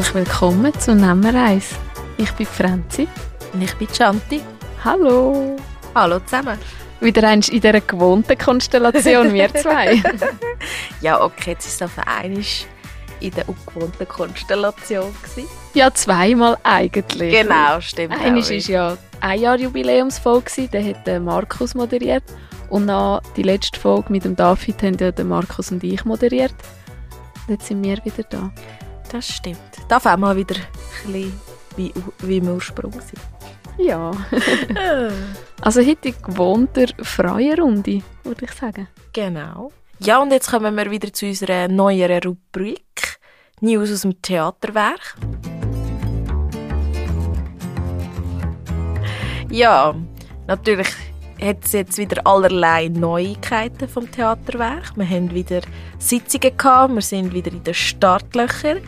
Herzlich willkommen zu Nemmereis. Ich bin Franzi. Und ich bin Chanti. Hallo. Hallo zusammen. Wieder einst in dieser gewohnten Konstellation, wir zwei. ja, okay, jetzt ist es auf einmal in der ungewohnten Konstellation. Gewesen. Ja, zweimal eigentlich. Genau, stimmt. Einmal war ja ein Jahr Jubiläumsfolge, da hat Markus moderiert. Und dann die letzte Folge mit dem David haben ja Markus und ich moderiert. Jetzt sind wir wieder da. Das stimmt. Darf auch mal wieder ein bisschen wie, wie im Ursprung sein. Ja. also heute gewohnter freie Runde, würde ich sagen. Genau. Ja, und jetzt kommen wir wieder zu unserer neueren Rubrik News aus dem Theaterwerk. Ja, natürlich hat es jetzt wieder allerlei Neuigkeiten vom Theaterwerk. Wir haben wieder Sitzungen gehabt, wir sind wieder in den Startlöchern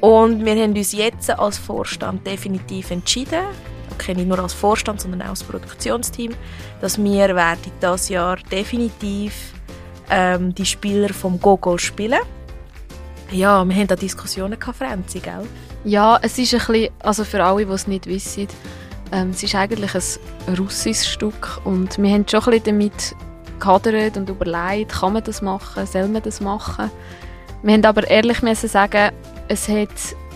und wir haben uns jetzt als Vorstand definitiv entschieden, okay, nicht nur als Vorstand, sondern auch als Produktionsteam, dass wir werden das Jahr definitiv ähm, die Spieler vom Gogol spielen. Ja, wir haben da Diskussionen gehabt, Franzi, gell? Ja, es ist ein bisschen, also für alle, die es nicht wissen, ähm, es ist eigentlich ein russisches Stück und wir haben schon ein bisschen damit gehadert und überlegt, kann man das machen, soll man das machen. Wir haben aber ehrlich müssen sagen, es hat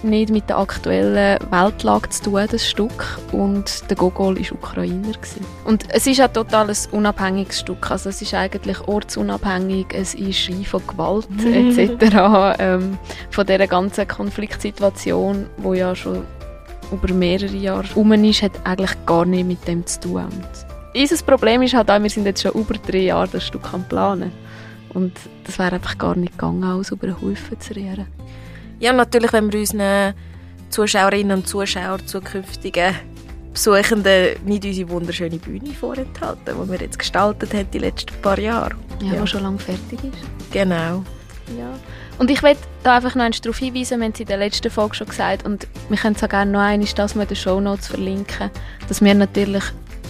nicht mit der aktuellen Weltlage zu tun, das Stück. Und der Gogol war Ukrainer. Gewesen. Und es ist ein total ein unabhängiges Stück. Also es ist eigentlich ortsunabhängig, es ist frei von Gewalt etc. ähm, von dieser ganzen Konfliktsituation, die ja schon über mehrere Jahre herum ist, hat eigentlich gar nichts mit dem zu tun. Und unser Problem ist halt auch, wir sind jetzt schon über drei Jahre das Stück am Planen. Und das wäre einfach gar nicht gegangen, alles über den Haufen zu rehren. Ja, natürlich, wenn wir unseren Zuschauerinnen und Zuschauern zukünftigen Besuchenden nicht unsere wunderschöne Bühne vorenthalten, die wir jetzt gestaltet haben die letzten paar Jahre. Ja, ja. die schon lange fertig ist. Genau. Ja. Und ich will da einfach noch darauf hinweisen, wir haben es in der letzten Folge schon gesagt und wir können es auch gerne noch einmal das in den Show Notes verlinken, dass wir natürlich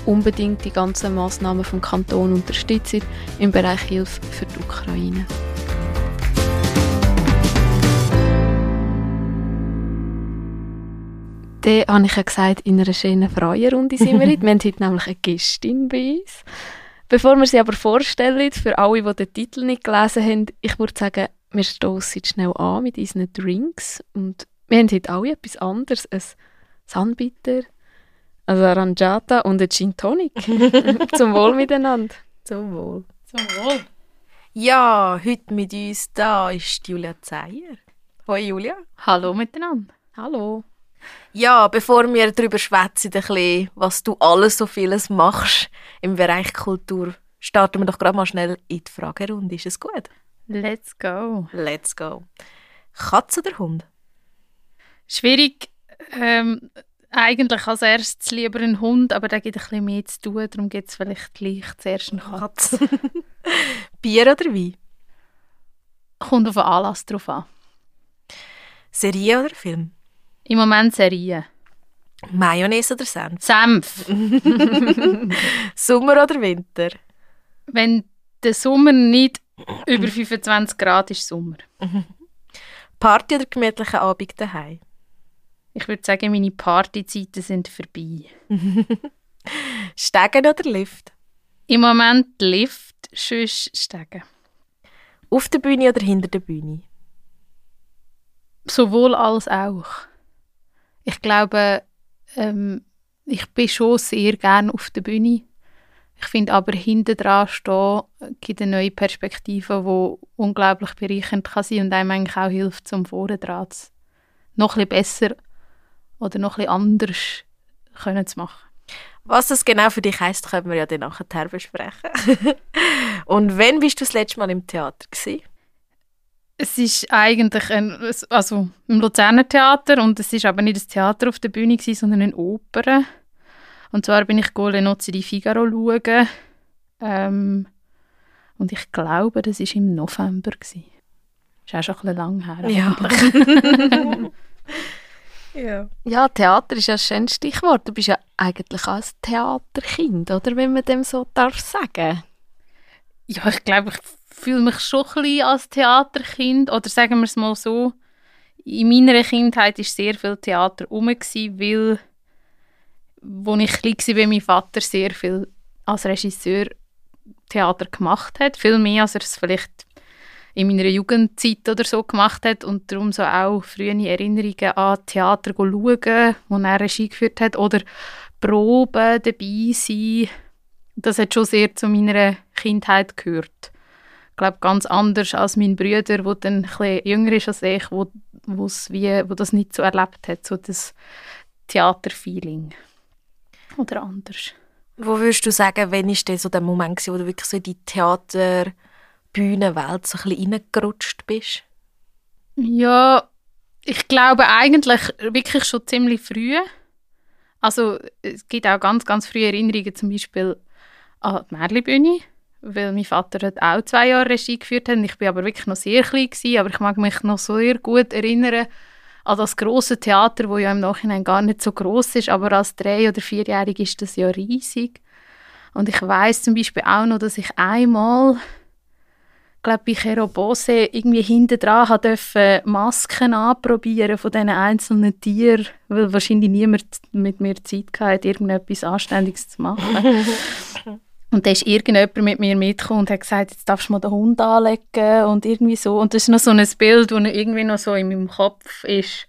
unbedingt die ganzen Massnahmen vom Kanton unterstützen im Bereich Hilfe für die Ukraine. Dann habe ich ja gesagt, in einer schönen Freierunde sind wir heute. Wir haben heute nämlich eine Gästin bei uns. Bevor wir sie aber vorstellen, für alle, die den Titel nicht gelesen haben, ich würde sagen, wir stoßen schnell an mit unseren Drinks. Und wir haben heute alle etwas anderes. Ein Sunbitter, ein Arrangiata und ein Gin Tonic. Zum Wohl miteinander. Zum Wohl. Zum Wohl. Ja, heute mit uns da ist Julia Zeyer. Hallo Julia. Hallo miteinander. Hallo. Ja, bevor wir darüber schwätzen, was du alles so vieles machst im Bereich Kultur, starten wir doch gerade mal schnell in die Fragerunde. Ist es gut? Let's go. Let's go. Katze oder Hund? Schwierig. Ähm, eigentlich als erstes lieber ein Hund, aber der gibt ein bisschen mehr zu tun. Darum gibt es vielleicht gleich zuerst eine Katze. Bier oder Wein? Kommt auf den Anlass drauf an. Serie oder Film? Im Moment Serie. Mayonnaise oder Senf? Senf. Sommer oder Winter? Wenn der Sommer nicht über 25 Grad ist, Sommer. Party oder gemütlicher Abend daheim? Ich würde sagen, meine Partyzeiten sind vorbei. Stegen oder Lift? Im Moment Lift, sonst Stegen. Auf der Bühne oder hinter der Bühne? Sowohl als auch ich glaube, ähm, ich bin schon sehr gerne auf der Bühne. Ich finde aber hinten dran stehen gibt eine neue Perspektive, die unglaublich bereichernd kann sein und einem eigentlich auch hilft, zum vorne dran noch ein bisschen besser oder noch ein bisschen anders können zu machen. Was das genau für dich heisst, können wir ja dann nachher besprechen. und wann bist du das letzte Mal im Theater gewesen? Es ist eigentlich ein, also im Luzerner Theater und es ist aber nicht das Theater auf der Bühne gewesen, sondern eine Oper. Und zwar bin ich Gole Nozze di Figaro schauen. Ähm, und ich glaube, das war im November. Gewesen. Das ist auch schon ein bisschen lang her. Ja. ja. ja, Theater ist ja ein schönes Stichwort. Du bist ja eigentlich auch ein Theaterkind, oder? Wenn man dem so darf sagen. Ja, ich glaube, ich fühle mich schon ein bisschen als Theaterkind. Oder sagen wir es mal so, in meiner Kindheit war sehr viel Theater rum, weil als ich klein war, mein Vater sehr viel als Regisseur Theater gemacht hat. Viel mehr, als er es vielleicht in meiner Jugendzeit oder so gemacht hat und darum so auch frühe Erinnerungen an Theater schauen, wo er Regie geführt hat oder Proben dabei sein. Das hat schon sehr zu meiner Kindheit gehört. Ich glaube, ganz anders als mein Bruder, der dann ein jünger ist als ich, wo, wie, wo das nicht so erlebt hat, so das Theaterfeeling. Oder anders. Wo würdest du sagen, wann war denn so der Moment, wo du wirklich so in die Theaterbühnenwelt so ein bisschen reingerutscht bist? Ja, ich glaube eigentlich wirklich schon ziemlich früh. Also es gibt auch ganz, ganz frühe Erinnerungen, zum Beispiel an die Märlibühne, weil mein Vater hat auch zwei Jahre Regie geführt hat. Ich war aber wirklich noch sehr klein gewesen, aber ich mag mich noch sehr gut erinnern an das große Theater, wo ja im Nachhinein gar nicht so groß ist, aber als drei- oder vierjährig ist das ja riesig. Und ich weiß zum Beispiel auch noch, dass ich einmal glaube bei Cherobose irgendwie hinten dran durfte Masken anprobieren von diesen einzelnen Tieren, weil wahrscheinlich niemand mit mir Zeit hatte, irgendetwas Anständiges zu machen. Und da ist irgendjemand mit mir mitgekommen und hat gesagt, jetzt darfst du mal den Hund anlegen und irgendwie so. Und das ist noch so ein Bild, das irgendwie noch so in meinem Kopf ist.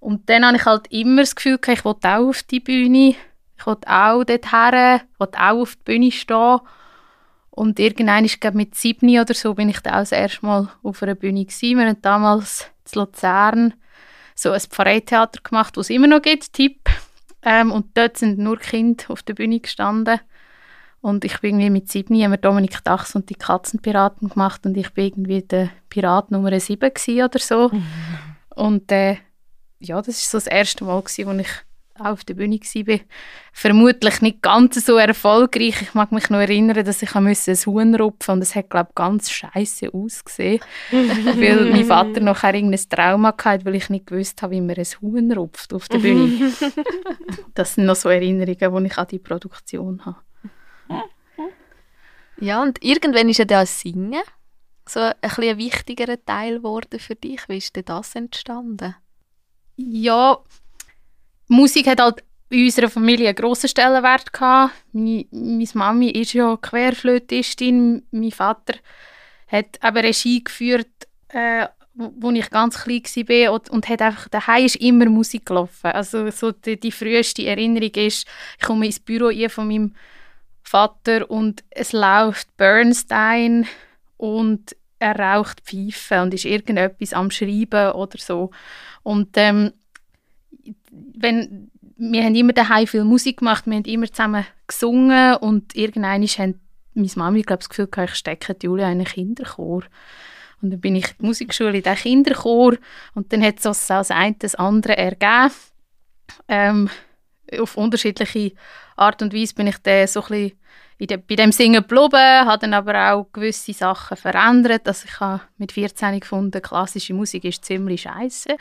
Und dann habe ich halt immer das Gefühl, ich wollte auch auf die Bühne, ich wollte auch dort her, ich wollte auch auf die Bühne stehen. Und irgendwann, ich glaube mit sieben oder so, bin ich dann auch das erste Mal auf einer Bühne gewesen. Wir haben damals in Luzern so ein Pfarreitheater gemacht, das es immer noch gibt, Tipp. Ähm, und dort sind nur Kinder auf der Bühne gestanden. Und ich bin irgendwie mit sieben, wir Dominik Dachs und die Katzenpiraten gemacht und ich bin irgendwie der Pirat Nummer sieben oder so. Mhm. Und äh, ja, das ist so das erste Mal, gewesen, wo ich auf der Bühne war. Vermutlich nicht ganz so erfolgreich. Ich mag mich noch erinnern, dass ich ein Huhn rupfen und es hat, glaube ich, ganz scheiße ausgesehen. weil mein Vater nachher irgendein Trauma hatte, weil ich nicht gewusst habe, wie man ein Huhn rupft auf der Bühne. das sind noch so Erinnerungen, die ich an die Produktion habe. Ja, und irgendwann ist ja das Singen so ein, ein wichtigerer Teil geworden für dich. Wie ist denn das entstanden? Ja, Musik hat halt in unserer Familie einen grossen Stellenwert gehabt. Meine, Mami ist ja Querflötistin, mein Vater hat eben Regie geführt, äh, wo ich ganz klein war und, und hat einfach, daheim ist immer Musik gelaufen. Also so die, die früheste Erinnerung ist, ich komme ins Büro von meinem Vater und es läuft Bernstein und er raucht Pfeife und ist irgendetwas am Schreiben oder so. Und ähm, wenn, wir haben immer daheim viel Musik gemacht, wir haben immer zusammen gesungen und irgendwann haben meine Mami glaub, das Gefühl gehabt, ich stecke Julia in einen Kinderchor. Und dann bin ich in die Musikschule in den Kinderchor und dann hat es das eine das andere ergeben. Ähm, auf unterschiedliche Art und Weise bin ich dann so ein bisschen bei dem Singen geblieben, habe dann aber auch gewisse Sachen verändert. Also ich habe mit 14 gefunden, klassische Musik ist ziemlich scheiße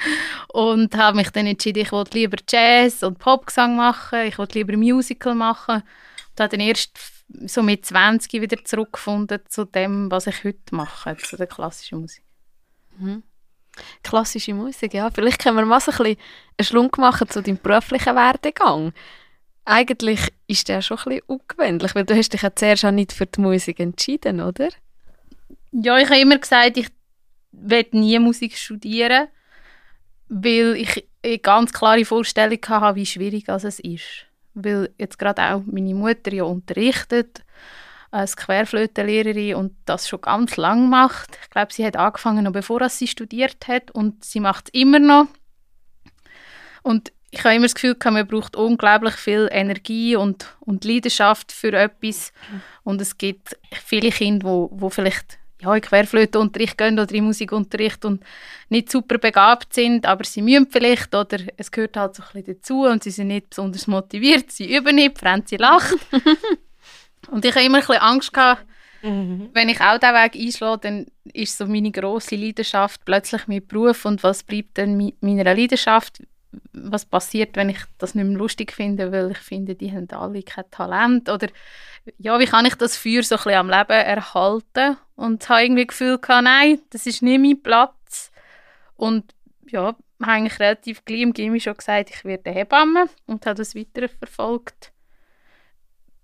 und habe mich dann entschieden, ich wollte lieber Jazz und Popgesang machen, ich wollte lieber Musical machen und habe dann erst so mit 20 wieder zurückgefunden zu dem, was ich heute mache, zu der klassischen Musik. Mhm. Klassische Musik, ja. Vielleicht können wir mal so ein bisschen einen Schlunk machen zu deinem beruflichen Werdegang. Eigentlich ist der schon ein bisschen ungewöhnlich, weil du hast dich ja zuerst auch nicht für die Musik entschieden, oder? Ja, ich habe immer gesagt, ich werde nie Musik studieren, weil ich eine ganz klare Vorstellung habe, wie schwierig es ist. Weil jetzt gerade auch meine Mutter ja unterrichtet als Querflötenlehrerin und das schon ganz lang macht. Ich glaube, sie hat angefangen, noch bevor sie studiert hat und sie macht es immer noch. Und ich habe immer das Gefühl, man braucht unglaublich viel Energie und, und Leidenschaft für etwas. Und es gibt viele Kinder, wo, wo vielleicht ja, in Querflötenunterricht gehen oder in Musikunterricht und nicht super begabt sind, aber sie müssen vielleicht oder es gehört halt so ein bisschen dazu und sie sind nicht besonders motiviert, sie üben nicht, Franzi lacht. und ich habe immer ein bisschen Angst gehabt, mhm. wenn ich auch diesen Weg einschlage, dann ist so meine grosse Leidenschaft plötzlich mein Beruf und was bleibt dann meiner Leidenschaft? Was passiert, wenn ich das nicht mehr lustig finde, weil ich finde, die haben alle kein Talent oder ja, wie kann ich das Feuer so ein bisschen am Leben erhalten und habe irgendwie das Gefühl gehabt, nein, das ist nicht mein Platz und ja, habe eigentlich relativ gleich im Gimmi schon gesagt, ich werde Hebamme und habe das weiter verfolgt.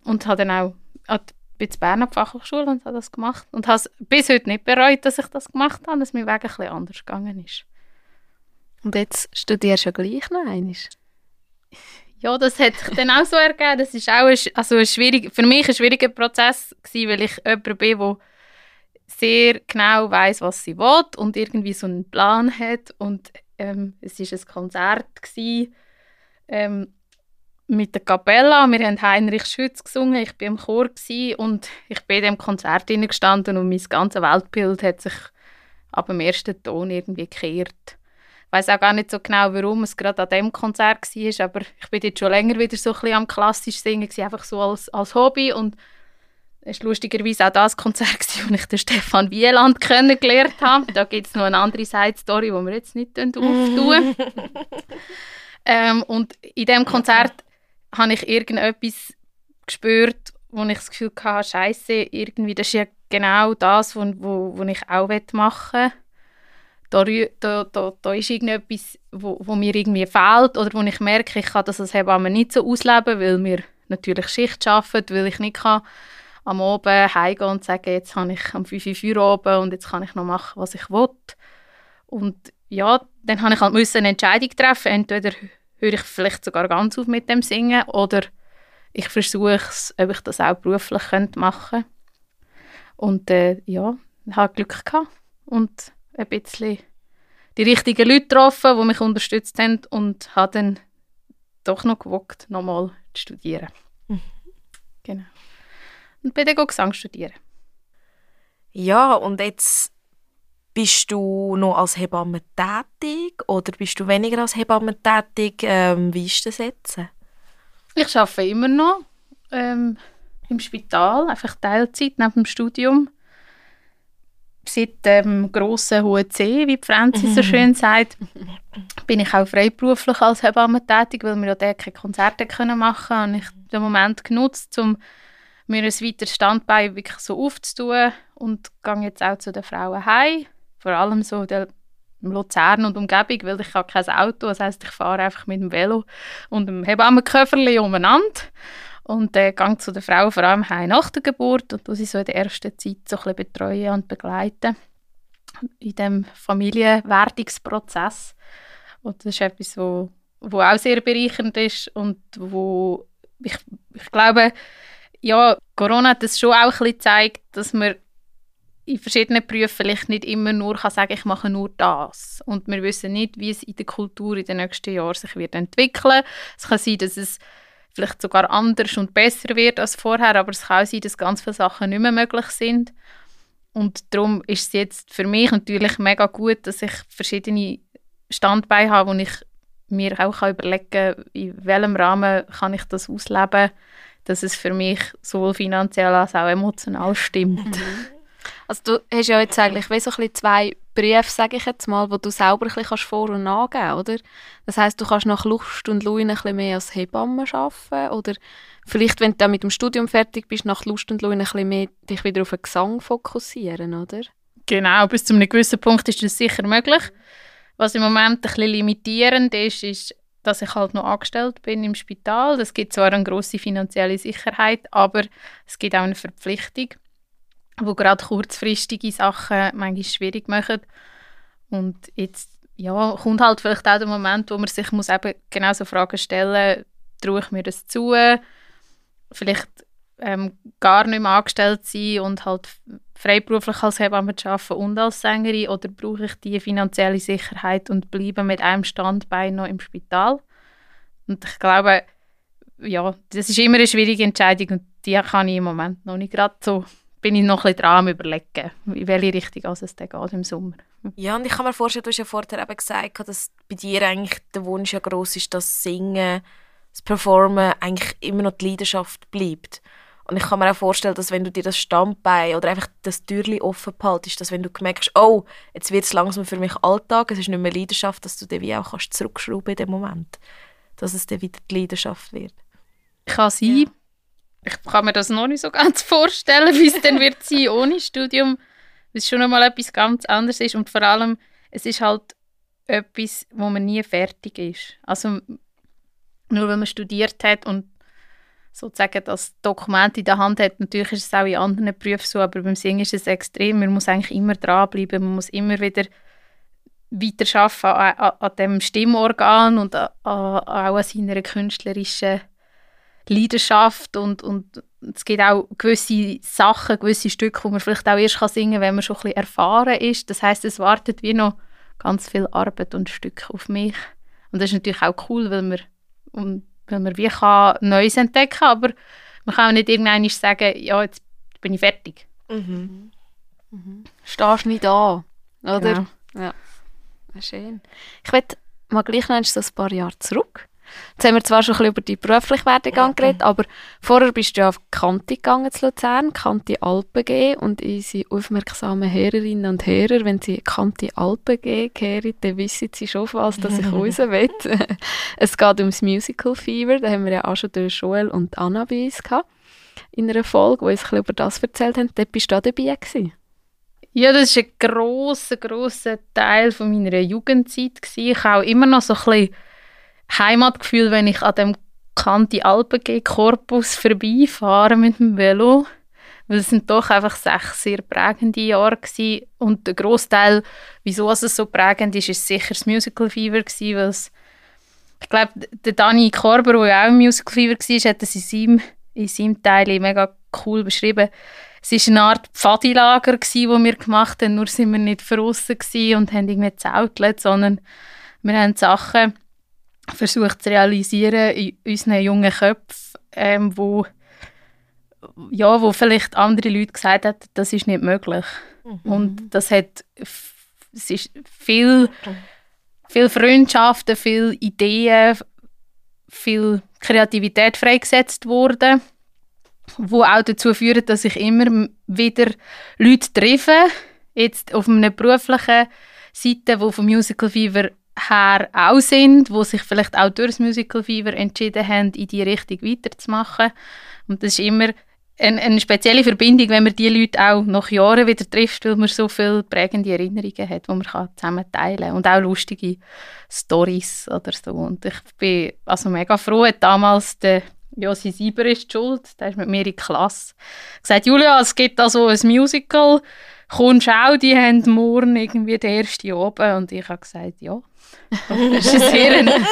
Und habe dann auch an die Berner Fachhochschule und habe das gemacht. Und habe es bis heute nicht bereut, dass ich das gemacht habe, dass mein Weg ein bisschen anders gegangen ist. Und jetzt studierst du ja gleich noch einmal. Ja, das hat sich dann auch so ergeben. Das ist auch ein, also ein schwierig, für mich ein schwieriger Prozess gewesen, weil ich jemand bin, der sehr genau weiß, was sie will und irgendwie so einen Plan hat. Und ähm, es war ein Konzert gewesen, ähm, mit der Kapella. Wir haben Heinrich Schütz gesungen, ich war im Chor und ich bin in dem Konzert gestanden und mein ganzes Weltbild hat sich ab dem ersten Ton irgendwie gekehrt weiß auch gar nicht so genau, warum es gerade an dem Konzert war, aber ich bin jetzt schon länger wieder so ein bisschen am klassisch singen, einfach so als, als Hobby und es war lustigerweise auch das Konzert, wo ich den Stefan Wieland kennengelernt habe. Da gibt es noch eine andere Side-Story, die wir jetzt nicht auftun. ähm, und in diesem Konzert habe ich irgendetwas gespürt, wo ich das Gefühl hatte, Scheiße, irgendwie, das ist ja genau das, was wo, wo ich auch machen will da, da, da, da ist irgendetwas, wo, wo mir irgendwie fehlt oder wo ich merke, ich kann das als Hebamme nicht so ausleben, weil wir natürlich Schicht arbeiten, weil ich nicht kann am Abend heimgehen und sagen, jetzt habe ich am 5 Uhr oben und jetzt kann ich noch machen, was ich will. Und ja, dann habe ich halt müssen eine Entscheidung treffen. Entweder höre ich vielleicht sogar ganz auf mit dem Singen oder ich versuche es, ob ich das auch beruflich machen könnte. Und äh, ja, ich habe Glück gehabt. Und ein bisschen die richtigen Leute getroffen, die mich unterstützt haben und habe dann doch noch gewagt, nochmal zu studieren. Mhm. Genau. Und bin dann Gesang studieren. Ja, und jetzt bist du noch als Hebamme tätig oder bist du weniger als Hebamme tätig? Ähm, wie ist das jetzt? Ich arbeite immer noch ähm, im Spital, einfach Teilzeit neben dem Studium seit dem grossen hohen C, wie Franzi so mhm. schön sagt, bin ich auch freiberuflich als Hebamme tätig, weil wir ja keine Konzerte können machen können. Und ich den Moment genutzt, um mir ein weiteres Standbein wirklich so aufzutun und gehe jetzt auch zu den Frauen heim, vor allem so der Luzern und Umgebung, weil ich habe kein Auto, das heißt ich fahre einfach mit dem Velo und dem Hebammenköfferli umeinander und äh, gehe zu den Frauen vor allem heim nach der Geburt und sie so in der ersten Zeit so ein betreuen und begleiten in dem Familienwerdungsprozess. Und das ist etwas, wo, wo auch sehr bereichernd ist und wo ich, ich glaube, ja, Corona hat das schon auch ein gezeigt, dass man in verschiedenen Berufen vielleicht nicht immer nur kann sagen, ich mache nur das. Und wir wissen nicht, wie es in der Kultur in den nächsten Jahren sich wird entwickeln. Es kann sein, dass es vielleicht sogar anders und besser wird als vorher, aber es kann auch sein, dass ganz viele Sachen nicht mehr möglich sind. Und darum ist es jetzt für mich natürlich mega gut, dass ich verschiedene Standbeine habe, wo ich mir auch überlegen kann, in welchem Rahmen kann ich das ausleben, dass es für mich sowohl finanziell als auch emotional stimmt. Mhm. Also du hast ja jetzt eigentlich wie so ein bisschen zwei Berufe, sage ich jetzt mal, wo du selber ein bisschen vor- und nachgeben oder? Das heißt, du kannst nach Lust und Laune ein bisschen mehr als Hebamme arbeiten oder vielleicht, wenn du dann mit dem Studium fertig bist, nach Lust und Laune ein bisschen mehr dich wieder auf den Gesang fokussieren, oder? Genau, bis zu einem gewissen Punkt ist das sicher möglich. Was im Moment ein bisschen limitierend ist, ist, dass ich halt noch angestellt bin im Spital. Das gibt zwar eine grosse finanzielle Sicherheit, aber es gibt auch eine Verpflichtung wo gerade kurzfristige Sachen manchmal schwierig machen. Und jetzt ja, kommt halt vielleicht auch der Moment, wo man sich muss eben genau so Fragen stellen muss, traue ich mir das zu, vielleicht ähm, gar nicht mehr angestellt sein und halt freiberuflich als Hebamme arbeiten und als Sängerin oder brauche ich die finanzielle Sicherheit und bleibe mit einem Standbein noch im Spital? Und ich glaube, ja, das ist immer eine schwierige Entscheidung und die kann ich im Moment noch nicht gerade so bin ich noch ein bisschen dran am überlegen, in welche Richtung es dann geht im Sommer. Ja, und ich kann mir vorstellen, du hast ja vorher eben gesagt, dass bei dir eigentlich der Wunsch ja gross ist, dass Singen, das Performen eigentlich immer noch die Leidenschaft bleibt. Und ich kann mir auch vorstellen, dass wenn du dir das Standbein oder einfach das Türchen offen behaltest, dass wenn du merkst, oh, jetzt wird es langsam für mich Alltag, es ist nicht mehr Leidenschaft, dass du dann wie auch kannst zurückschrauben in dem Moment. Dass es dann wieder die Leidenschaft wird. Kann sein. Ja ich kann mir das noch nicht so ganz vorstellen, wie es dann wird sein ohne Studium, weil es schon einmal etwas ganz anderes ist und vor allem, es ist halt etwas, wo man nie fertig ist. Also nur weil man studiert hat und sozusagen das Dokument in der Hand hat, natürlich ist es auch in anderen Berufen so, aber beim Singen ist es extrem. Man muss eigentlich immer dranbleiben, man muss immer wieder weiterarbeiten an, an, an dem Stimmorgan und an, auch an seiner künstlerischen Leidenschaft und, und es gibt auch gewisse Sachen, gewisse Stücke, wo man vielleicht auch erst singen kann, wenn man schon ein bisschen erfahren ist. Das heißt, es wartet wie noch ganz viel Arbeit und Stücke auf mich. Und das ist natürlich auch cool, weil man, weil man wie kann Neues entdecken kann, aber man kann auch nicht irgendwann sagen, ja, jetzt bin ich fertig. Mhm. Mhm. Stehst nicht da, oder? Genau. Ja. Schön. Ich möchte mal gleich noch ein paar Jahre zurück. Jetzt haben wir zwar schon ein bisschen über die berufliche Werdegang okay. geredet, aber vorher bist du ja auf Kanti gegangen zu Luzern, Kanti Alpen G und unsere aufmerksamen Hörerinnen und Hörer, wenn sie Kanti Alpen G hören, dann wissen sie schon, was dass ich raus will. es geht ums Musical Fever, da haben wir ja auch schon durch Joel und Anna bei uns gehabt, in einer Folge, wo uns ein bisschen über das erzählt haben. Dort bist du auch dabei gewesen. Ja, das war ein grosser, grosser Teil von meiner Jugendzeit. Gewesen. Ich habe auch immer noch so ein bisschen Heimatgefühl, wenn ich an dem Kanti Alpen Korpus vorbeifahre mit dem Velo. Weil es sind doch einfach sechs sehr prägende Jahre gewesen. Und der Großteil, wieso es so prägend ist, ist sicher das Musical Fever gewesen, weil es, ich glaube, der Dani Korber, der auch im Musical Fever war, hat es in seinem, in seinem Teil mega cool beschrieben. Es war eine Art Pfadilager, das wir gemacht haben, nur sind wir nicht draussen und haben irgendwie zeltelt, sondern wir haben Sachen versucht zu realisieren in unseren jungen Köpfen, ähm, wo, ja, wo vielleicht andere Leute gesagt haben, das ist nicht möglich. Mhm. Und das hat es ist viel, viel Freundschaften, viele Ideen, viel Kreativität freigesetzt worden, wo auch dazu führt, dass ich immer wieder Leute treffe, jetzt auf einer beruflichen Seite, wo vom Musical Fever her auch sind, wo sich vielleicht auch durch das Musical Fever entschieden haben, in die Richtung weiterzumachen. Und das ist immer eine, eine spezielle Verbindung, wenn man die Leute auch nach Jahren wieder trifft, weil man so viele prägende Erinnerungen hat, die man zusammen teilen kann. Und auch lustige Stories oder so. Und ich bin also mega froh, damals der Josi Sieber ist schuld, der ist mit mir in die Klasse, gesagt, Julia, es gibt also ein Musical, kommst auch, die haben morgen irgendwie den ersten oben. Und ich habe gesagt, ja. Das war sehr eine,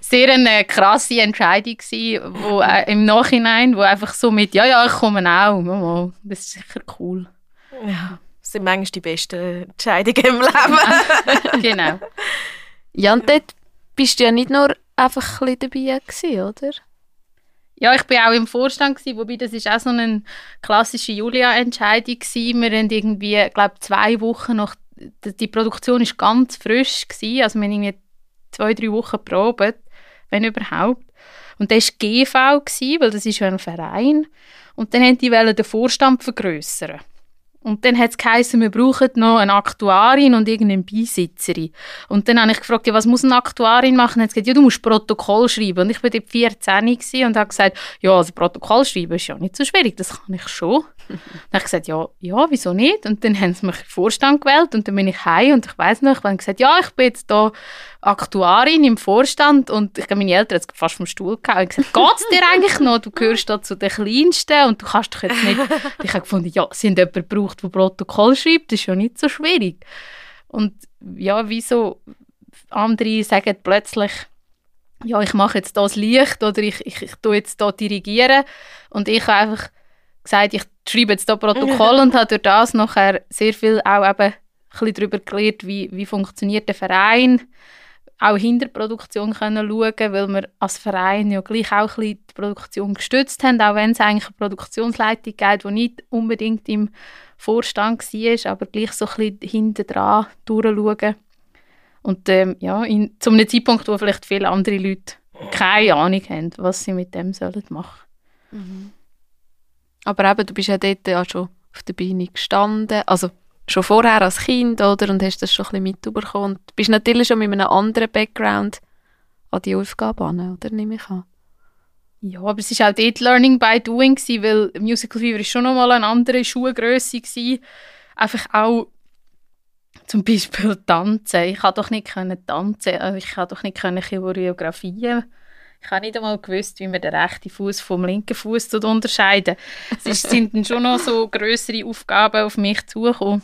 sehr eine krasse Entscheidung, gewesen, wo, äh, im Nachhinein, wo einfach so mit, ja, ja, ich komme auch, das ist sicher cool. Ja, das sind manchmal die besten Entscheidungen im Leben. genau. Ja, und dort bist du ja nicht nur einfach ein bisschen dabei gewesen, oder? Ja, ich bin auch im Vorstand gewesen, wobei das ist auch so eine klassische Julia-Entscheidung gewesen. Wir haben irgendwie, glaube zwei Wochen nach die Produktion ist ganz frisch gewesen, also wir haben irgendwie zwei drei Wochen probiert, wenn überhaupt. Und das war GV weil das ist ja ein Verein. Und dann haben die den Vorstand vergrößern. Und dann hat es geheißen, wir brauchen noch eine Aktuarin und irgendeine Beisitzerin. Und dann habe ich gefragt, ja, was muss eine Aktuarin machen? Und hat gesagt, ja, du musst Protokoll schreiben. Und ich war dort 14 und habe gesagt, ja, also Protokoll schreiben ist ja nicht so schwierig, das kann ich schon. dann habe ich gesagt, ja, ja, wieso nicht? Und dann haben sie mich in den Vorstand gewählt und dann bin ich heim und ich weiß noch, ich habe gesagt, ja, ich bin jetzt da Aktuarin im Vorstand und ich glaube, meine Eltern haben fast vom Stuhl gehauen und gesagt, geht's dir eigentlich noch? Du gehörst da zu den Kleinsten und du kannst doch jetzt nicht... ich habe gefunden, ja, sie haben jemanden gebraucht, der Protokoll schreibt, ist ja nicht so schwierig. Und ja, wieso andere sagen plötzlich, ja, ich mache jetzt das Licht oder ich, ich, ich tue jetzt da dirigieren und ich habe einfach gesagt, ich schreibe jetzt da Protokoll und habe durch das nachher sehr viel auch eben ein bisschen darüber gelernt, wie, wie funktioniert der Verein, auch hinter der Produktion können schauen, weil wir als Verein ja gleich auch ein bisschen die Produktion gestützt haben, auch wenn es eigentlich eine Produktionsleitung gibt, die nicht unbedingt im Vorstand war, aber gleich so ein bisschen hinter dran durchschauen. Und ähm, ja, in, zu einem Zeitpunkt, wo vielleicht viele andere Leute keine Ahnung haben, was sie mit dem sollen machen mhm. Aber eben, du bist ja dort ja schon auf der Bühne gestanden, also schon vorher als Kind, oder? Und hast das schon ein bisschen mitbekommen. Und bist natürlich schon mit einem anderen Background an die Aufgabe an, oder? Nehme ich an. Ja, aber es war auch dort Learning by Doing, gewesen, weil Musical Fever ist schon nochmal eine andere Schuhgröße war. Einfach auch zum Beispiel tanzen. Ich konnte doch nicht können tanzen. Also ich konnte doch nicht können Choreografien. Ich habe nicht einmal gewusst, wie man den rechten Fuß vom linken Fuß unterscheiden. Es sind dann schon noch so größere Aufgaben auf mich zugekommen,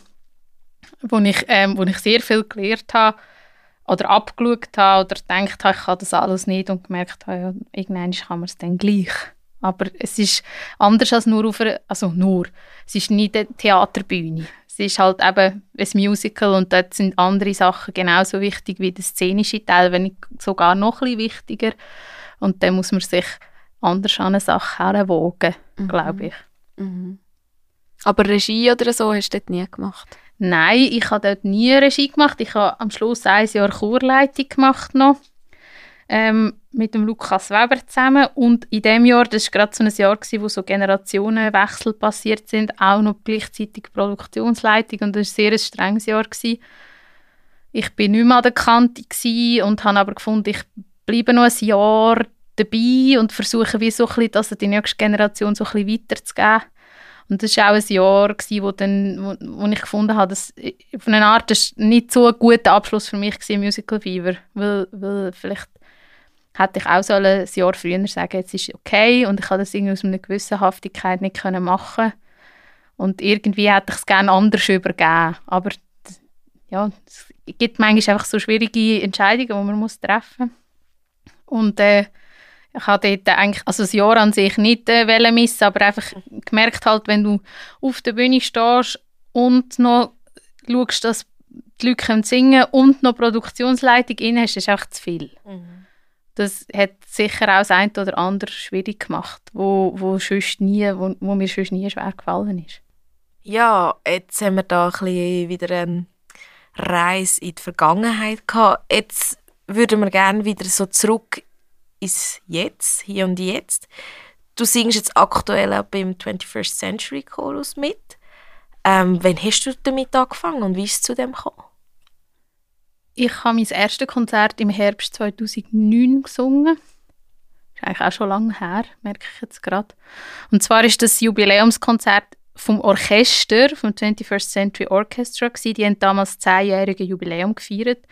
wo ich, ähm, wo ich sehr viel gelernt habe oder abgeschaut habe oder gedacht habe, ich kann das alles nicht und gemerkt habe, ja, irgendwann kann man es dann gleich. Aber es ist anders als nur auf einer, also nur, es ist nicht eine Theaterbühne. Es ist halt eben ein Musical und dort sind andere Sachen genauso wichtig wie der szenische Teil, wenn nicht sogar noch ein bisschen wichtiger. Und dann muss man sich anders an eine Sache heranwogen, mhm. glaube ich. Mhm. Aber Regie oder so hast du dort nie gemacht? Nein, ich habe dort nie Regie gemacht. Ich habe am Schluss ein Jahr Chorleitung gemacht noch. Ähm, mit dem Lukas Weber zusammen. Und in dem Jahr, das war gerade so ein Jahr, gewesen, wo so Generationenwechsel passiert sind, auch noch gleichzeitig Produktionsleitung. Und das war sehr ein strenges Jahr. Gewesen. Ich bin nicht mehr an der Kante und habe aber gefunden, ich bleibe noch ein Jahr dabei und versuche wie so ein bisschen, das die nächste Generation so ein bisschen weiterzugeben. Und das war auch ein Jahr, gewesen, wo, dann, wo, wo ich gefunden habe, dass auf eine Art das nicht so ein guter Abschluss für mich war, Musical Fever, weil, weil vielleicht hätte ich auch so ein Jahr früher sagen jetzt ist okay und ich habe das irgendwie aus einer gewissen Haftigkeit nicht können machen. Und irgendwie hätte ich es gerne anders übergeben, aber ja, es gibt manchmal einfach so schwierige Entscheidungen, die man muss treffen muss. Und äh, ich habe dort eigentlich, also das Jahr an sich nicht äh, missen, aber einfach gemerkt halt, wenn du auf der Bühne stehst und noch schaust, dass die Leute können singen und noch Produktionsleitung in hast, ist einfach zu viel. Mhm. Das hat sicher auch das eine oder andere schwierig gemacht, wo, wo, sonst nie, wo, wo mir sonst nie schwer gefallen ist. Ja, jetzt haben wir da ein bisschen wieder eine Reise in die Vergangenheit gehabt. Jetzt würden wir gerne wieder so zurück ins Jetzt, hier und jetzt. Du singst jetzt aktuell auch beim 21st Century Chorus mit. Ähm, wann hast du damit angefangen und wie ist es zu dem gekommen? Ich habe mein erstes Konzert im Herbst 2009 gesungen. Das ist eigentlich auch schon lange her, merke ich jetzt gerade. Und zwar ist das Jubiläumskonzert vom Orchester, vom 21st Century Orchestra. Gewesen. Die haben damals zehnjährige Jubiläum gefeiert.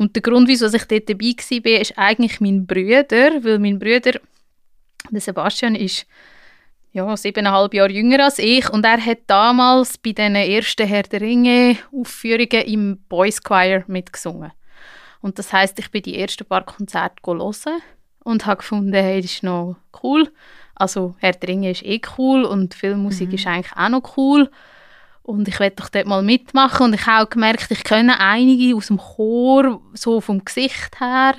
Und der Grund, wieso ich dort dabei war, ist eigentlich mein Bruder, weil mein Bruder, der Sebastian, ist ja, siebeneinhalb Jahre jünger als ich und er hat damals bei den ersten Herr der Ringe Aufführungen im Boys Choir mitgesungen. Und das heißt, ich bin die ersten paar Konzerte hören und habe gefunden, hey, das ist noch cool. Also Herr der Ringe ist eh cool und Filmmusik mhm. ist eigentlich auch noch cool. Und ich werde doch dort mal mitmachen. Und ich habe auch gemerkt, ich kenne einige aus dem Chor, so vom Gesicht her,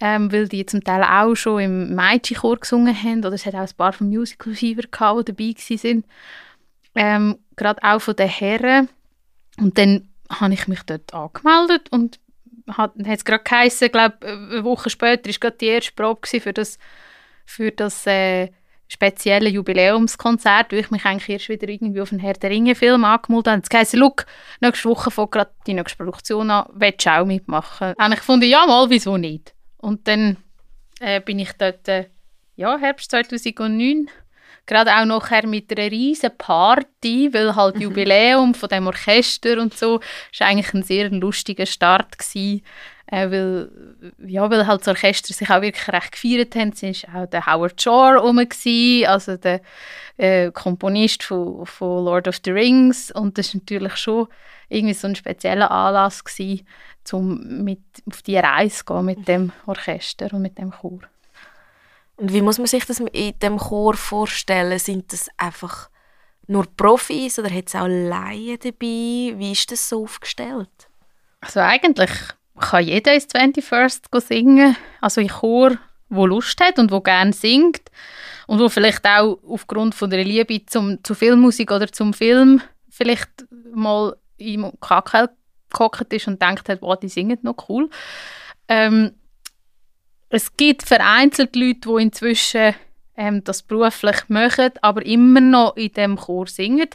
ähm, weil die zum Teil auch schon im Mädchenchor gesungen haben. Oder es hat auch ein paar vom Musical gehabt, die dabei waren. Ähm, Gerade auch von den Herren. Und dann habe ich mich dort angemeldet und hat es gerade geheißen, glaube eine Woche später war gerade die erste Probe für das, für das äh, speziellen Jubiläumskonzert, wo ich mich eigentlich erst wieder irgendwie auf einen Herr der Ringe-Film angemeldet habe. Es heisst, «Look, nächste Woche fängt gerade die nächste Produktion an, willst du auch mitmachen?» Und ich fand, ja mal, wieso nicht? Und dann äh, bin ich dort, äh, ja, Herbst 2009, gerade auch nachher mit einer riesen Party, weil halt mhm. Jubiläum von dem Orchester und so, war eigentlich ein sehr lustiger Start gewesen äh, weil, ja, weil halt das Orchester sich auch wirklich recht gefeiert haben. Es war auch der Howard Shore rum, also der äh, Komponist von, von Lord of the Rings und das war natürlich schon irgendwie so ein spezieller Anlass gewesen, um mit auf die Reise zu gehen mit dem Orchester und mit dem Chor. Und wie muss man sich das in dem Chor vorstellen? Sind das einfach nur Profis oder hat es auch Laien dabei? Wie ist das so aufgestellt? Also eigentlich kann jeder ins 21st singen. Also in Chor, wo Lust hat und wo gerne singt und wo vielleicht auch aufgrund von der Liebe zum, zu Filmmusik oder zum Film vielleicht mal im KKL gehockt ist und denkt hat, wow, die singen noch cool. Ähm, es gibt vereinzelt Leute, die inzwischen ähm, das beruflich machen, aber immer noch in dem Chor singen.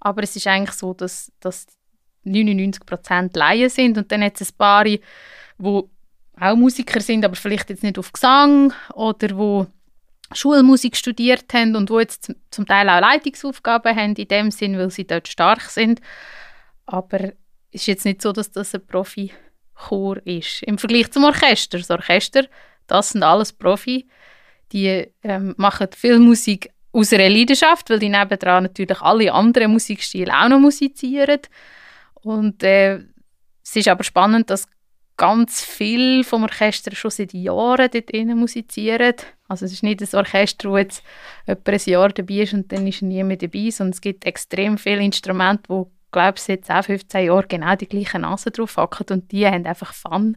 Aber es ist eigentlich so, dass, dass 99% Laien sind und dann hat es ein paar, die auch Musiker sind, aber vielleicht jetzt nicht auf Gesang oder wo Schulmusik studiert haben und wo jetzt zum Teil auch Leitungsaufgaben haben in dem Sinn, weil sie dort stark sind. Aber ist jetzt nicht so, dass das ein Profi-Chor ist. Im Vergleich zum Orchester. Das Orchester, das sind alles Profi. Die ähm, machen viel Musik aus einer Leidenschaft, weil die nebendran natürlich alle anderen Musikstile auch noch musizieren. Und äh, es ist aber spannend, dass ganz viel vom Orchester schon seit Jahren dort drinnen musizieren. Also es ist nicht ein Orchester, wo jetzt etwa ein Jahr dabei ist und dann ist nie mehr dabei, sondern es gibt extrem viele Instrumente, wo glaube ich, seit 10, 15 Jahren genau die gleiche Nase drauf hacken und die haben einfach Fun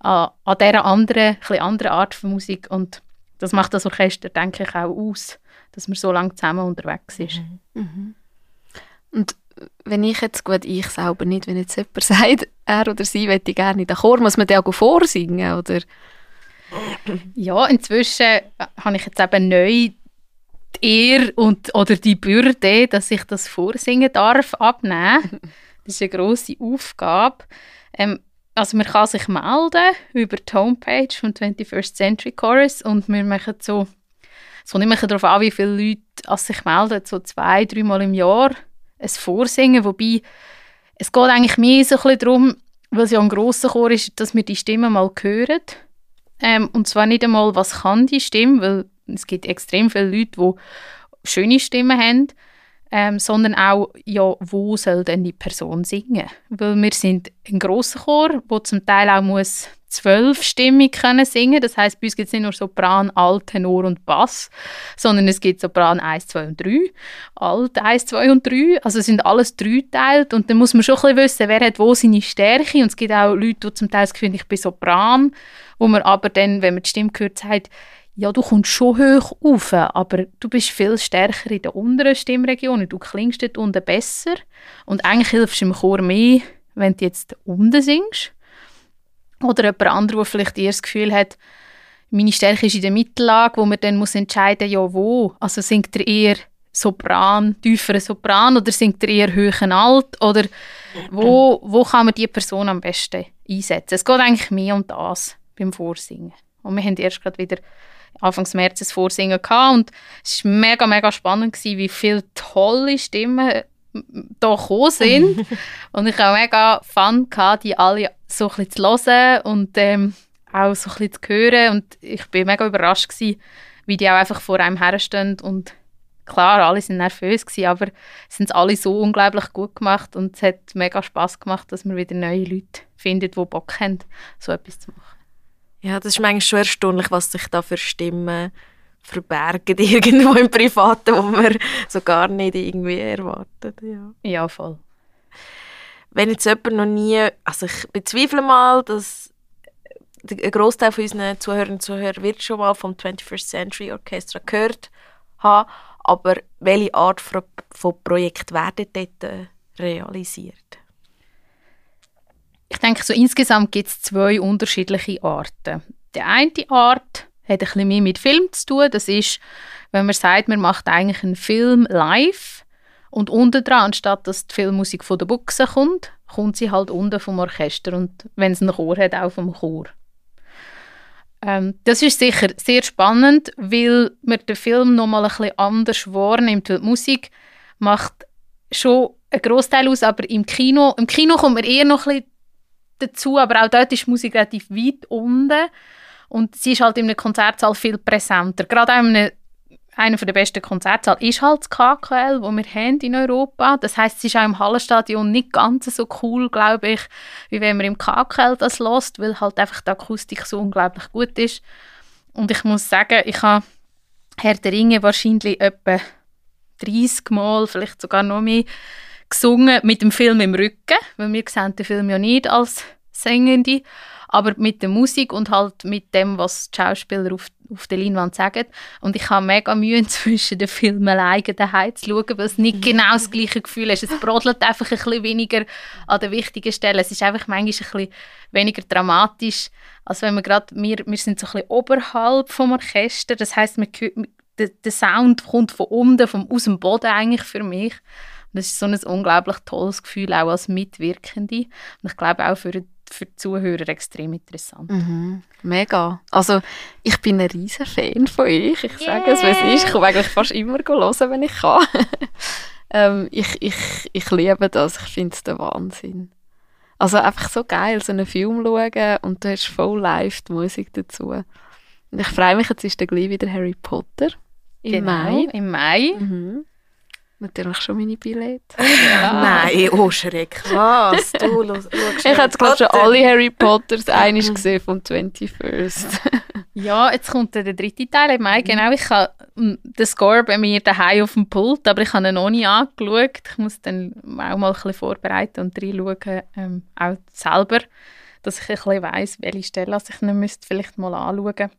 an, an dieser anderen, anderen Art von Musik und das macht das Orchester, denke ich, auch aus, dass man so lange zusammen unterwegs ist. Mhm. Mhm. Und wenn ich jetzt, gut, ich selber nicht, wenn jetzt jemand sagt, er oder sie möchte gerne in den Chor, muss man den auch vorsingen, oder? Ja, inzwischen habe ich jetzt eben neu die Ehre und, oder die Bürde, dass ich das vorsingen darf, abnehmen. Das ist eine grosse Aufgabe. Ähm, also man kann sich melden über die Homepage vom 21st Century Chorus und wir machen so, es kommt immer darauf an, wie viele Leute sich melden, so zwei, dreimal im Jahr ein Vorsingen, wobei es geht eigentlich mehr so ein bisschen darum, weil es ja ein grosser Chor ist, dass wir die Stimme mal hören. Ähm, und zwar nicht einmal, was kann die Stimme, weil es gibt extrem viele Leute, die schöne Stimmen haben, ähm, sondern auch, ja, wo soll denn die Person singen? Weil wir sind ein grosser Chor, wo zum Teil auch muss zwölfstimmig können singen. Das heißt, bei uns gibt es nicht nur Sopran, Alt, Tenor und Bass, sondern es gibt Sopran 1, 2 und 3, Alt 1, 2 und 3. Also es sind alles dreiteilt und dann muss man schon ein bisschen wissen, wer hat wo seine Stärke. Und es gibt auch Leute, die zum Teil das Gefühl ich bin Sopran, wo man aber dann, wenn man die Stimme hört, sagt, ja, du kommst schon hoch auf, aber du bist viel stärker in der unteren Stimmregion. Du klingst dort unten besser. Und eigentlich hilfst du im Chor mehr, wenn du jetzt unten singst. Oder jemand anderes, der vielleicht eher das Gefühl hat, meine Stärke ist in der Mittellage, wo man dann muss entscheiden muss, ja wo. Also singt er eher Sopran, tieferen Sopran oder singt er eher höheren Alt? Oder wo, wo kann man die Person am besten einsetzen? Es geht eigentlich mehr um das beim Vorsingen. Und wir haben erst gerade wieder Anfang März ein Vorsingen gehabt und es war mega, mega spannend, gewesen, wie viele tolle Stimmen da gekommen sind. und ich habe mega Fun gehabt, die alle so ein bisschen zu hören und ähm, auch so ein bisschen zu hören. Und ich bin mega überrascht gewesen, wie die auch einfach vor einem herstehen und klar, alle sind nervös gewesen, aber es sind alle so unglaublich gut gemacht und es hat mega Spaß gemacht, dass man wieder neue Leute findet, die Bock haben, so etwas zu machen. Ja, das ist manchmal schon erstaunlich, was sich da für Stimmen verbergen irgendwo im Privaten, wo man so gar nicht irgendwie erwartet. Ja, ja voll. Wenn jetzt jemand noch nie, also ich bezweifle mal, dass ein Großteil von unseren Zuhörern und Zuhörern wird schon mal vom 21st Century Orchestra gehört haben, aber welche Art von, Projekt werden dort äh, realisiert? Ich denke, so insgesamt gibt es zwei unterschiedliche Arten. Die eine Art hat ein bisschen mehr mit Film zu tun. Das ist, wenn man sagt, man macht eigentlich einen Film live und unten dran, anstatt dass die Filmmusik von der Buchse kommt, kommt sie halt unten vom Orchester und wenn es einen Chor hat, auch vom Chor. Ähm, das ist sicher sehr spannend, weil man den Film nochmal ein bisschen anders wahrnimmt, weil die Musik macht schon einen Großteil aus, aber im Kino, im Kino kommt man eher noch ein bisschen dazu, aber auch dort ist die Musik relativ weit unten und sie ist halt in einem Konzertsaal viel präsenter. Gerade auch in einem einer der besten Konzertsäle ist halt das KKL, wo wir haben in Europa. Das heißt, es ist auch im Hallenstadion nicht ganz so cool, glaube ich, wie wenn man im KKL das lässt, weil halt einfach die Akustik so unglaublich gut ist. Und ich muss sagen, ich habe Herr der Ringe wahrscheinlich etwa 30 Mal, vielleicht sogar noch mehr, gesungen mit dem Film im Rücken, weil wir sehen den Film ja nicht als Sängende, aber mit der Musik und halt mit dem, was die Schauspieler auf, auf der Leinwand sagen. Und ich habe mega Mühe inzwischen, den Film alleine zu schauen, weil es nicht genau das gleiche Gefühl ist. Es brodelt einfach ein bisschen weniger an den wichtigen Stellen. Es ist einfach manchmal ein bisschen weniger dramatisch, als wenn wir gerade, wir, wir sind so ein bisschen oberhalb vom Orchester, das heißt, der, der Sound kommt von unten, vom, aus dem Boden eigentlich für mich. Das ist so ein unglaublich tolles Gefühl, auch als Mitwirkende. Und ich glaube auch für, für die Zuhörer extrem interessant. Mhm. Mega. Also ich bin ein riesen Fan von euch. Ich yeah. sage es, wie es ist. Ich komme eigentlich fast immer hören, wenn ich kann. ähm, ich, ich, ich liebe das. Ich finde es der Wahnsinn. Also einfach so geil, so einen Film schauen und du hast voll live die Musik dazu. Und ich freue mich, jetzt ist dann gleich wieder Harry Potter im Genau, Mai. Im Mai. Mhm. Natürlich schon meine Billette. Nein, oh Schreck. Was? Du lo- schaust Ich habe glaube schon alle Harry Potters einig gesehen vom 21st. Ja, jetzt kommt der dritte Teil im Mai. Genau, ich habe den Score bei mir daheim auf dem Pult, aber ich habe ihn noch nie angeschaut. Ich muss dann auch mal ein bisschen vorbereiten und reinschauen, ähm, auch selber, dass ich ein bisschen weiss, welche Stelle ich nicht müsste vielleicht mal anschauen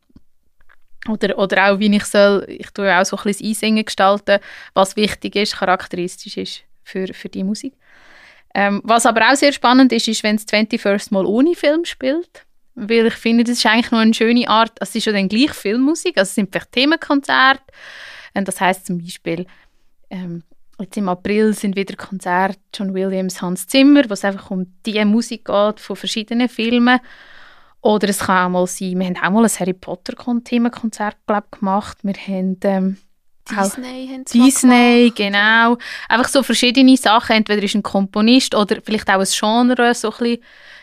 oder, oder auch, wie ich soll, ich tue auch so ein bisschen Einsingen gestalten, was wichtig ist, charakteristisch ist für, für die Musik. Ähm, was aber auch sehr spannend ist, ist, wenn es 21st mal ohne Film spielt. Weil ich finde, das ist eigentlich noch eine schöne Art, also es ist ja dann gleich Filmmusik, also es sind vielleicht Themenkonzerte. Und das heißt zum Beispiel, ähm, jetzt im April sind wieder Konzerte John Williams, Hans Zimmer, wo es einfach um die Musik geht von verschiedenen Filmen. Oder es kann auch mal sein, wir haben auch mal ein Harry Potter Themenkonzert glaub, gemacht. Wir haben ähm, Disney haben Disney, genau. Einfach so verschiedene Sachen. Entweder ist ein Komponist oder vielleicht auch ein Genre so ein bisschen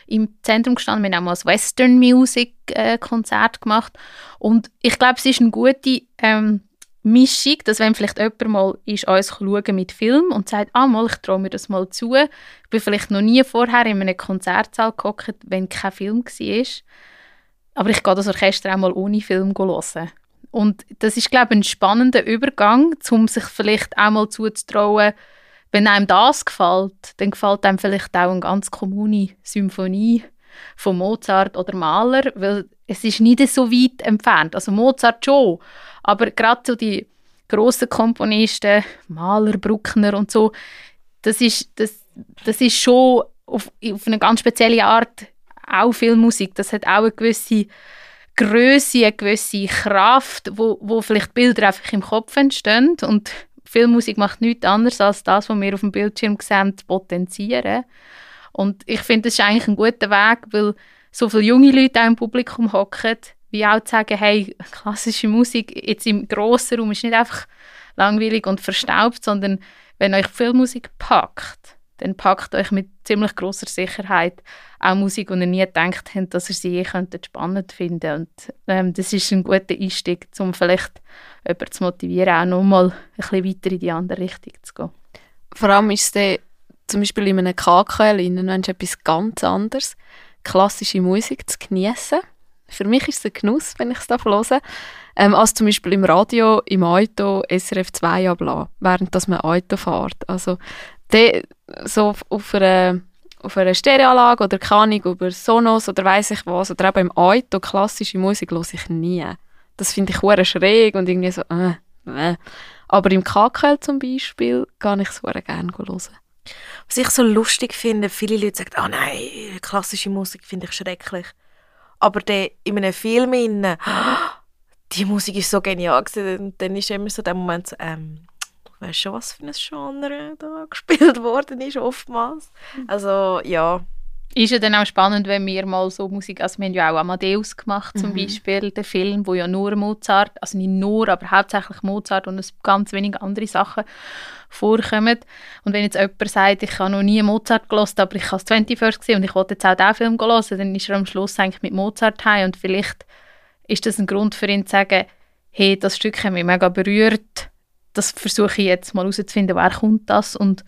im Zentrum gestanden. Wir haben auch mal ein Western Music äh, Konzert gemacht. Und ich glaube, es ist eine gute ähm, Mischung, dass wenn vielleicht jemand mal ist, uns schauen mit Film und sagt, ah, mal, ich traue mir das mal zu. Ich bin vielleicht noch nie vorher in einem Konzertsaal gehockt, wenn kein Film war. Aber ich gehe das Orchester auch mal ohne Film hören. Und das ist, glaube ich, ein spannender Übergang, um sich vielleicht auch mal zuzutrauen, wenn einem das gefällt, dann gefällt einem vielleicht auch eine ganz kommune Symphonie von Mozart oder Mahler, weil es ist nicht so weit entfernt. Also Mozart schon, aber gerade so die grossen Komponisten, Mahler, Bruckner und so, das ist, das, das ist schon auf, auf eine ganz spezielle Art auch Filmmusik. Das hat auch eine gewisse Größe, eine gewisse Kraft, wo, wo vielleicht Bilder einfach im Kopf entstehen und Filmmusik macht nichts anderes als das, was wir auf dem Bildschirm sehen, potenzieren. Und ich finde, das ist eigentlich ein guter Weg, weil so viele junge Leute auch im Publikum hocken, wie auch zu sagen, hey, klassische Musik jetzt im grossen Raum ist nicht einfach langweilig und verstaubt, sondern wenn euch Filmmusik packt, dann packt euch mit ziemlich großer Sicherheit auch Musik, und ihr nie gedacht habt, dass ihr sie je könntet spannend finden Und ähm, das ist ein guter Einstieg, um vielleicht jemanden zu motivieren, auch nochmal ein bisschen weiter in die andere Richtung zu gehen. Vor allem ist es dann zum Beispiel in einem KKL innen noch etwas ganz anderes, klassische Musik zu genießen. Für mich ist es ein Genuss, wenn ich es höre. Ähm, als zum Beispiel im Radio, im Auto, SRF 2 ablassen, während dass man Auto fährt. Also de, so auf, einer auf einer Stereoanlage oder keine über Sonos oder weiß ich was, oder eben im Auto, klassische Musik höre ich nie. Das finde ich hure schräg und irgendwie so, äh, äh. Aber im KKL zum Beispiel gehe ich es hure gerne hören. Was ich so lustig finde, viele Leute sagen, ah nein, klassische Musik finde ich schrecklich. Aber dann in einem Film innen, die Musik ist so genial gewesen, und dann ist immer so der Moment so, ähm, du weißt schon, was für ein Genre da gespielt worden ist, oftmals. Also, ja. Ist ja dann auch spannend, wenn wir mal so Musik, also wir haben ja auch Amadeus gemacht zum Beispiel, der Film, wo ja nur Mozart, also nicht nur, aber hauptsächlich Mozart und ganz wenige andere Sachen vorkommen. Und wenn jetzt jemand sagt, ich habe noch nie Mozart gelost, aber ich habe es 21 gesehen und ich wollte jetzt auch diesen Film hören, dann ist er am Schluss eigentlich mit Mozart heim und vielleicht ist das ein Grund für ihn zu sagen, hey, das Stück hat mich mega berührt, das versuche ich jetzt mal herauszufinden, wer kommt das und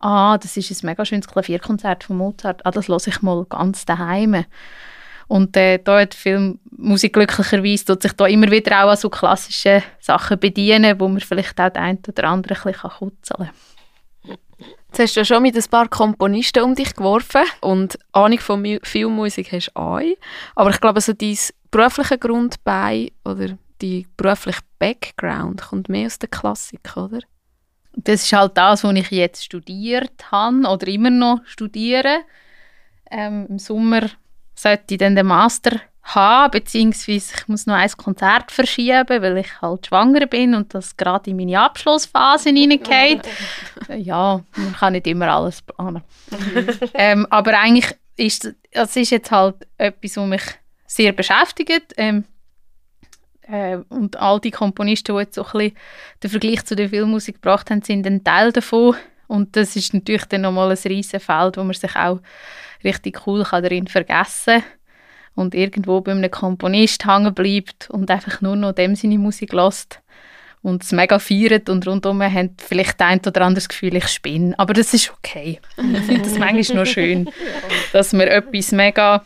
ah, das ist ein mega schönes Klavierkonzert von Mozart, ah, das höre ich mal ganz daheim. Und äh, da hat Filmmusik glücklicherweise tut sich da immer wieder auch an so klassischen Sachen bedienen, wo man vielleicht auch den einen oder anderen ein bisschen kutzeln kann. Jetzt hast du ja schon mit ein paar Komponisten um dich geworfen und Ahnung von Mu Filmmusik hast du auch. Aber ich glaube, so dein berufliche Grundbein oder die berufliche Background kommt mehr aus der Klassik, oder? Das ist halt das, was ich jetzt studiert habe oder immer noch studiere. Ähm, Im Sommer sollte ich dann den Master haben, beziehungsweise ich muss noch ein Konzert verschieben, weil ich halt schwanger bin und das gerade in meine Abschlussphase hineingeht. ja, man kann nicht immer alles planen. ähm, aber eigentlich ist das ist jetzt halt etwas, was mich sehr beschäftigt. Ähm, äh, und all die Komponisten, die jetzt so ein bisschen den Vergleich zu der Filmmusik gebracht haben, sind ein Teil davon. Und das ist natürlich dann nochmal ein riesiges Feld, wo man sich auch richtig cool kann darin vergessen und irgendwo bei einem Komponist hängen bleibt und einfach nur noch dem seine Musik lässt und es mega feiert und rundum haben vielleicht ein oder anderes Gefühl, ich spinne. Aber das ist okay. Ich finde das manchmal noch schön, dass man etwas mega,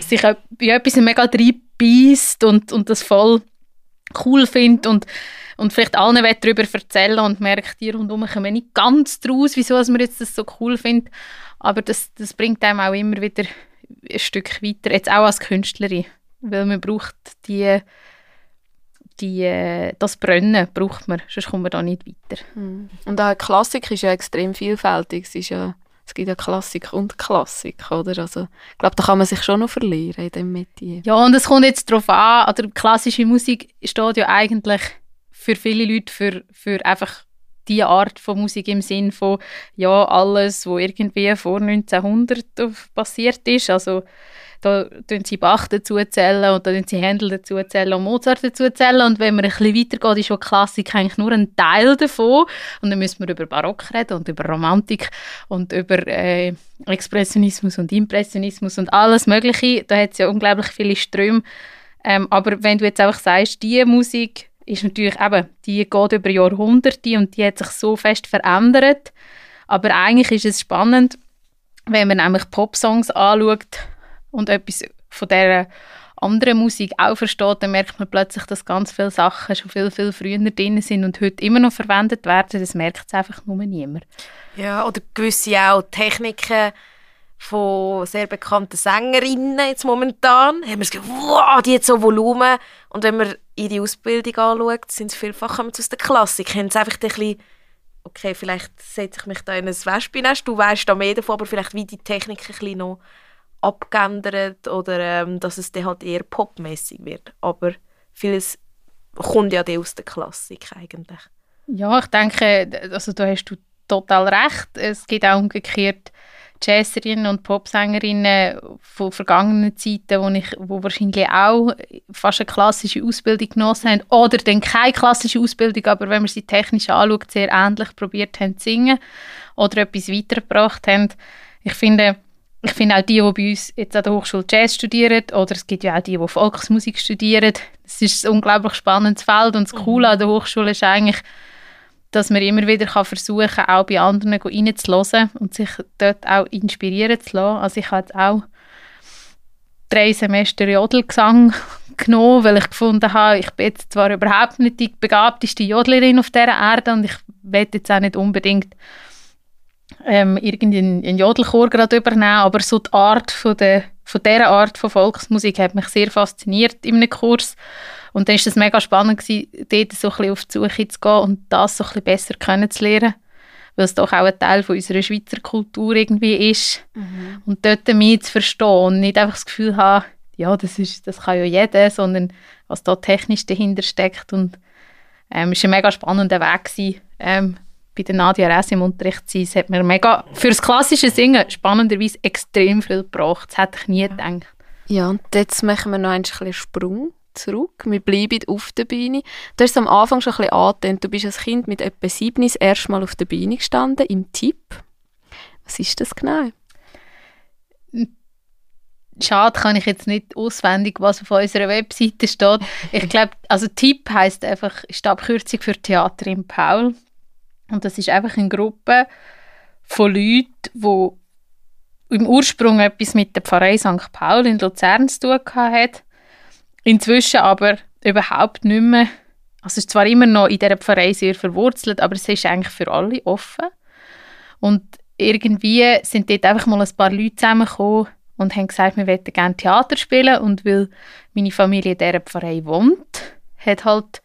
sich bei etwas mega reinbeißt und, und das voll cool findet und, und vielleicht allen darüber erzählen und merkt, die rundum kommen nicht ganz draus, wieso man jetzt das so cool findet. Aber das, das bringt einem auch immer wieder ein Stück weiter, jetzt auch als Künstlerin, weil man braucht die die, äh, das Brennen braucht man, sonst kommt man da nicht weiter. Hm. Und auch Klassik ist ja extrem vielfältig. Es, ist ja, es gibt ja Klassik und Klassik, oder? Also, ich glaube, da kann man sich schon noch verlieren in dem Metier. Ja, und es kommt jetzt darauf an, oder klassische Musik steht ja eigentlich für viele Leute für, für einfach die Art von Musik im Sinn von ja alles, was irgendwie vor 1900 passiert ist, also da tun sie Bach dazu zählen und da sie Händel dazu zählen und Mozart dazu zählen und wenn man ein bisschen weitergeht, ist schon Klassik eigentlich nur ein Teil davon. Und dann müssen wir über Barock reden und über Romantik und über äh, Expressionismus und Impressionismus und alles mögliche, da hat es ja unglaublich viele Ströme, ähm, aber wenn du jetzt einfach sagst, die Musik ist natürlich eben, die geht über Jahrhunderte und die hat sich so fest verändert, aber eigentlich ist es spannend, wenn man nämlich Popsongs anschaut, und etwas von dieser anderen Musik auch versteht, dann merkt man plötzlich, dass ganz viele Sachen schon viel, viel früher drin sind und heute immer noch verwendet werden. Das merkt es einfach nur niemand. Ja, oder gewisse auch Techniken von sehr bekannten Sängerinnen jetzt momentan. Haben wir Gefühl, wow, die hat so Volumen. Und wenn man ihre Ausbildung anschaut, sind es vielfach aus der Klassik. Haben sie einfach ein bisschen, okay, vielleicht setze ich mich da in ein Wespennest, du weißt da mehr davon, aber vielleicht wie die Technik ein bisschen noch abgeändert oder ähm, dass es dann halt eher popmäßig wird. Aber vieles kommt ja aus der Klassik eigentlich. Ja, ich denke, also da hast du total recht. Es gibt auch umgekehrt Jazzerinnen und Popsängerinnen von vergangenen Zeiten, wo, ich, wo wahrscheinlich auch fast eine klassische Ausbildung genossen haben oder dann keine klassische Ausbildung, aber wenn man sie technisch anschaut, sehr ähnlich probiert haben zu singen oder etwas weitergebracht haben. Ich finde, ich finde auch die, die bei uns jetzt an der Hochschule Jazz studieren, oder es gibt ja auch die, die Volksmusik studieren, es ist ein unglaublich spannendes Feld und das mhm. Coole an der Hochschule ist eigentlich, dass man immer wieder kann versuchen kann, auch bei anderen reinzuhören und sich dort auch inspirieren zu lassen. Also ich habe auch drei Semester Jodelgesang genommen, weil ich gefunden habe, ich bin jetzt zwar überhaupt nicht die begabteste Jodlerin auf dieser Erde und ich will jetzt auch nicht unbedingt ähm, irgendeinen Jodelchor gerade übernehmen, aber so die Art von, der, von dieser Art von Volksmusik hat mich sehr fasziniert in einem Kurs. Und dann war es mega spannend, gewesen, dort so ein bisschen auf die Suche zu gehen und das so ein bisschen besser kennenzulernen, weil es doch auch ein Teil von unserer Schweizer Kultur irgendwie ist. Mhm. und dort mehr zu verstehen und nicht einfach das Gefühl haben, ja, das, ist, das kann ja jeder, sondern was da technisch dahinter steckt. Und ähm, es war ein mega spannender Weg gewesen, ähm, bei der Nadia Ress im Unterricht sein. Es hat mir mega, für das klassische Singen spannenderweise extrem viel gebracht. Das hätte ich nie gedacht. Ja, und jetzt machen wir noch einen kleinen Sprung zurück. Wir bleiben auf der Bühne. Du hast es am Anfang schon ein bisschen angetönt. Du bist als Kind mit etwa sieben das erste Mal auf der Bühne gestanden, im Tipp. Was ist das genau? Schade kann ich jetzt nicht auswendig, was auf unserer Webseite steht. Ich glaube, also Tipp heißt einfach, ist die Abkürzung für Theater im Paul. Und das ist einfach eine Gruppe von Leuten, die im Ursprung etwas mit der Pfarrei St. Paul in Luzern zu tun hat. Inzwischen aber überhaupt nicht mehr. Also es ist zwar immer noch in dieser Pfarrei sehr verwurzelt, aber es ist eigentlich für alle offen. Und irgendwie sind dort einfach mal ein paar Leute zusammengekommen und haben gesagt, wir möchten gerne Theater spielen. Und weil meine Familie in dieser Pfarrei wohnt, hat halt,